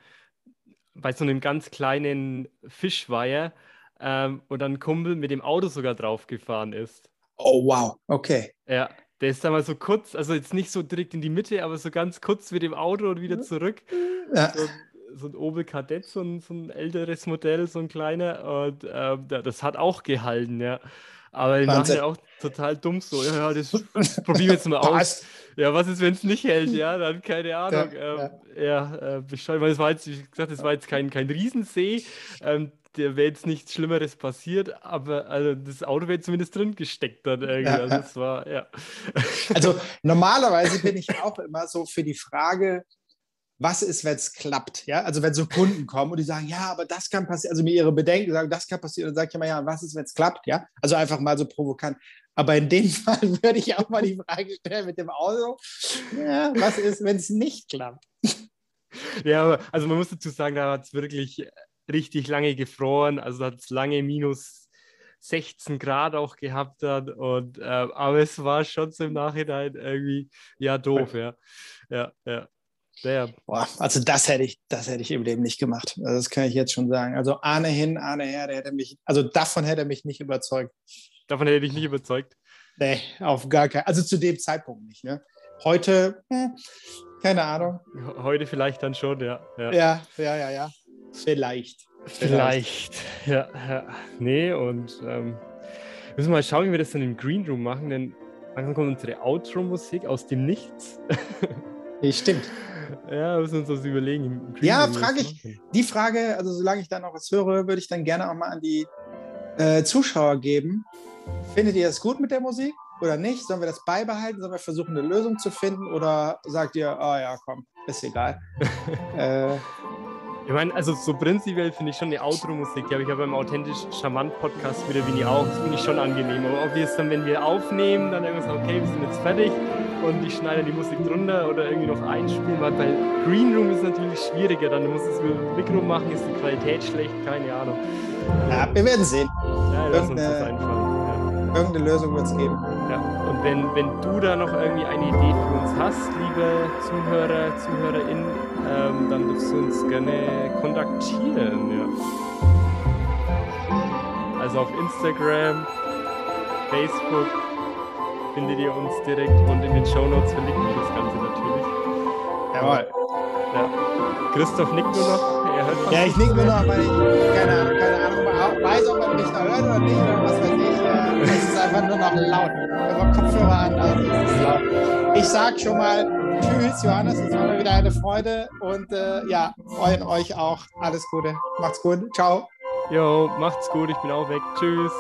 bei so einem ganz kleinen Fischweiher, ähm, und dann ein Kumpel mit dem Auto sogar draufgefahren ist. Oh wow, okay. Ja, der ist da mal so kurz, also jetzt nicht so direkt in die Mitte, aber so ganz kurz mit dem Auto und wieder zurück. Ja. So, so, ein Opel Kadett, so ein, so ein älteres Modell, so ein kleiner. Und äh, das hat auch gehalten, ja. Aber die machen ja auch total dumm so. Ja, ja das probieren wir jetzt mal aus. Ja, was ist, wenn es nicht hält? Ja, dann keine Ahnung. Ja, ähm, ja. ja äh, bescheuert, weil es war jetzt, wie gesagt, es war jetzt kein, kein Riesensee. Ähm, der wäre jetzt nichts Schlimmeres passiert, aber also das Auto wäre zumindest drin gesteckt dann irgendwie. Ja, also, das war, ja. also normalerweise bin ich auch immer so für die Frage, was ist, wenn es klappt? Ja, also wenn so Kunden kommen und die sagen, ja, aber das kann passieren, also mir ihre Bedenken sagen, das kann passieren, dann sage ich immer, ja, was ist, wenn es klappt? Ja, also einfach mal so provokant. Aber in dem Fall würde ich auch mal die Frage stellen mit dem Auto, ja, was ist, wenn es nicht klappt? Ja, aber also man muss dazu sagen, da hat es wirklich richtig lange gefroren, also hat es lange minus 16 Grad auch gehabt hat. Und, äh, aber es war schon so im Nachhinein irgendwie ja doof, ja. Ja, ja. Boah, also das hätte ich, das hätte ich im Leben nicht gemacht. Also das kann ich jetzt schon sagen. Also Arne hin, Arne her, der hätte mich, also davon hätte er mich nicht überzeugt. Davon hätte ich nicht überzeugt. Nee, auf gar keinen. Also zu dem Zeitpunkt nicht. Ne? Heute, hm, keine Ahnung. Heute vielleicht dann schon, ja. Ja, ja, ja, ja. ja. Vielleicht. Vielleicht. Ja, ja. Nee, und ähm, müssen wir mal schauen, wie wir das dann im Green Room machen, denn dann kommt unsere Outro-Musik aus dem Nichts. Nee, stimmt. Ja, müssen wir uns das überlegen. Ja, frage ich. Die Frage, also solange ich da noch was höre, würde ich dann gerne auch mal an die äh, Zuschauer geben. Findet ihr es gut mit der Musik oder nicht? Sollen wir das beibehalten? Sollen wir versuchen, eine Lösung zu finden? Oder sagt ihr, ah oh, ja, komm, ist egal? äh, ich meine, also so prinzipiell finde ich schon die Outro-Musik, die habe ich ja beim authentisch charmant Podcast wieder wie auch, das finde ich schon angenehm. Aber ob wir es dann, wenn wir aufnehmen, dann irgendwas sagen, okay, wir sind jetzt fertig und ich schneide die Musik drunter oder irgendwie noch einspielen, weil bei Green Room ist es natürlich schwieriger, dann muss es mit dem Mikro machen, ist die Qualität schlecht, keine Ahnung. Ja, wir werden sehen. Ja, lass uns das einfallen. Irgendeine Lösung wird es geben. Wenn, wenn du da noch irgendwie eine Idee für uns hast, liebe Zuhörer, ZuhörerInnen, ähm, dann darfst du uns gerne kontaktieren. Ja. Also auf Instagram, Facebook findet ihr uns direkt und in den Show Notes verlinken wir das Ganze natürlich. Jawohl. Ja. Christoph nickt nur noch. Ja, ich nick nur noch, weil ich keine Ahnung, keine Ahnung weiß, ob man mich da hört oder nicht oder was weiß ich. Es ist einfach nur noch laut. Wenn Kopfhörer an, also es ist laut. Ich sag schon mal Tschüss, Johannes. Es war mir wieder eine Freude und äh, ja, freuen euch auch. Alles Gute. Macht's gut. Ciao. Jo, macht's gut. Ich bin auch weg. Tschüss.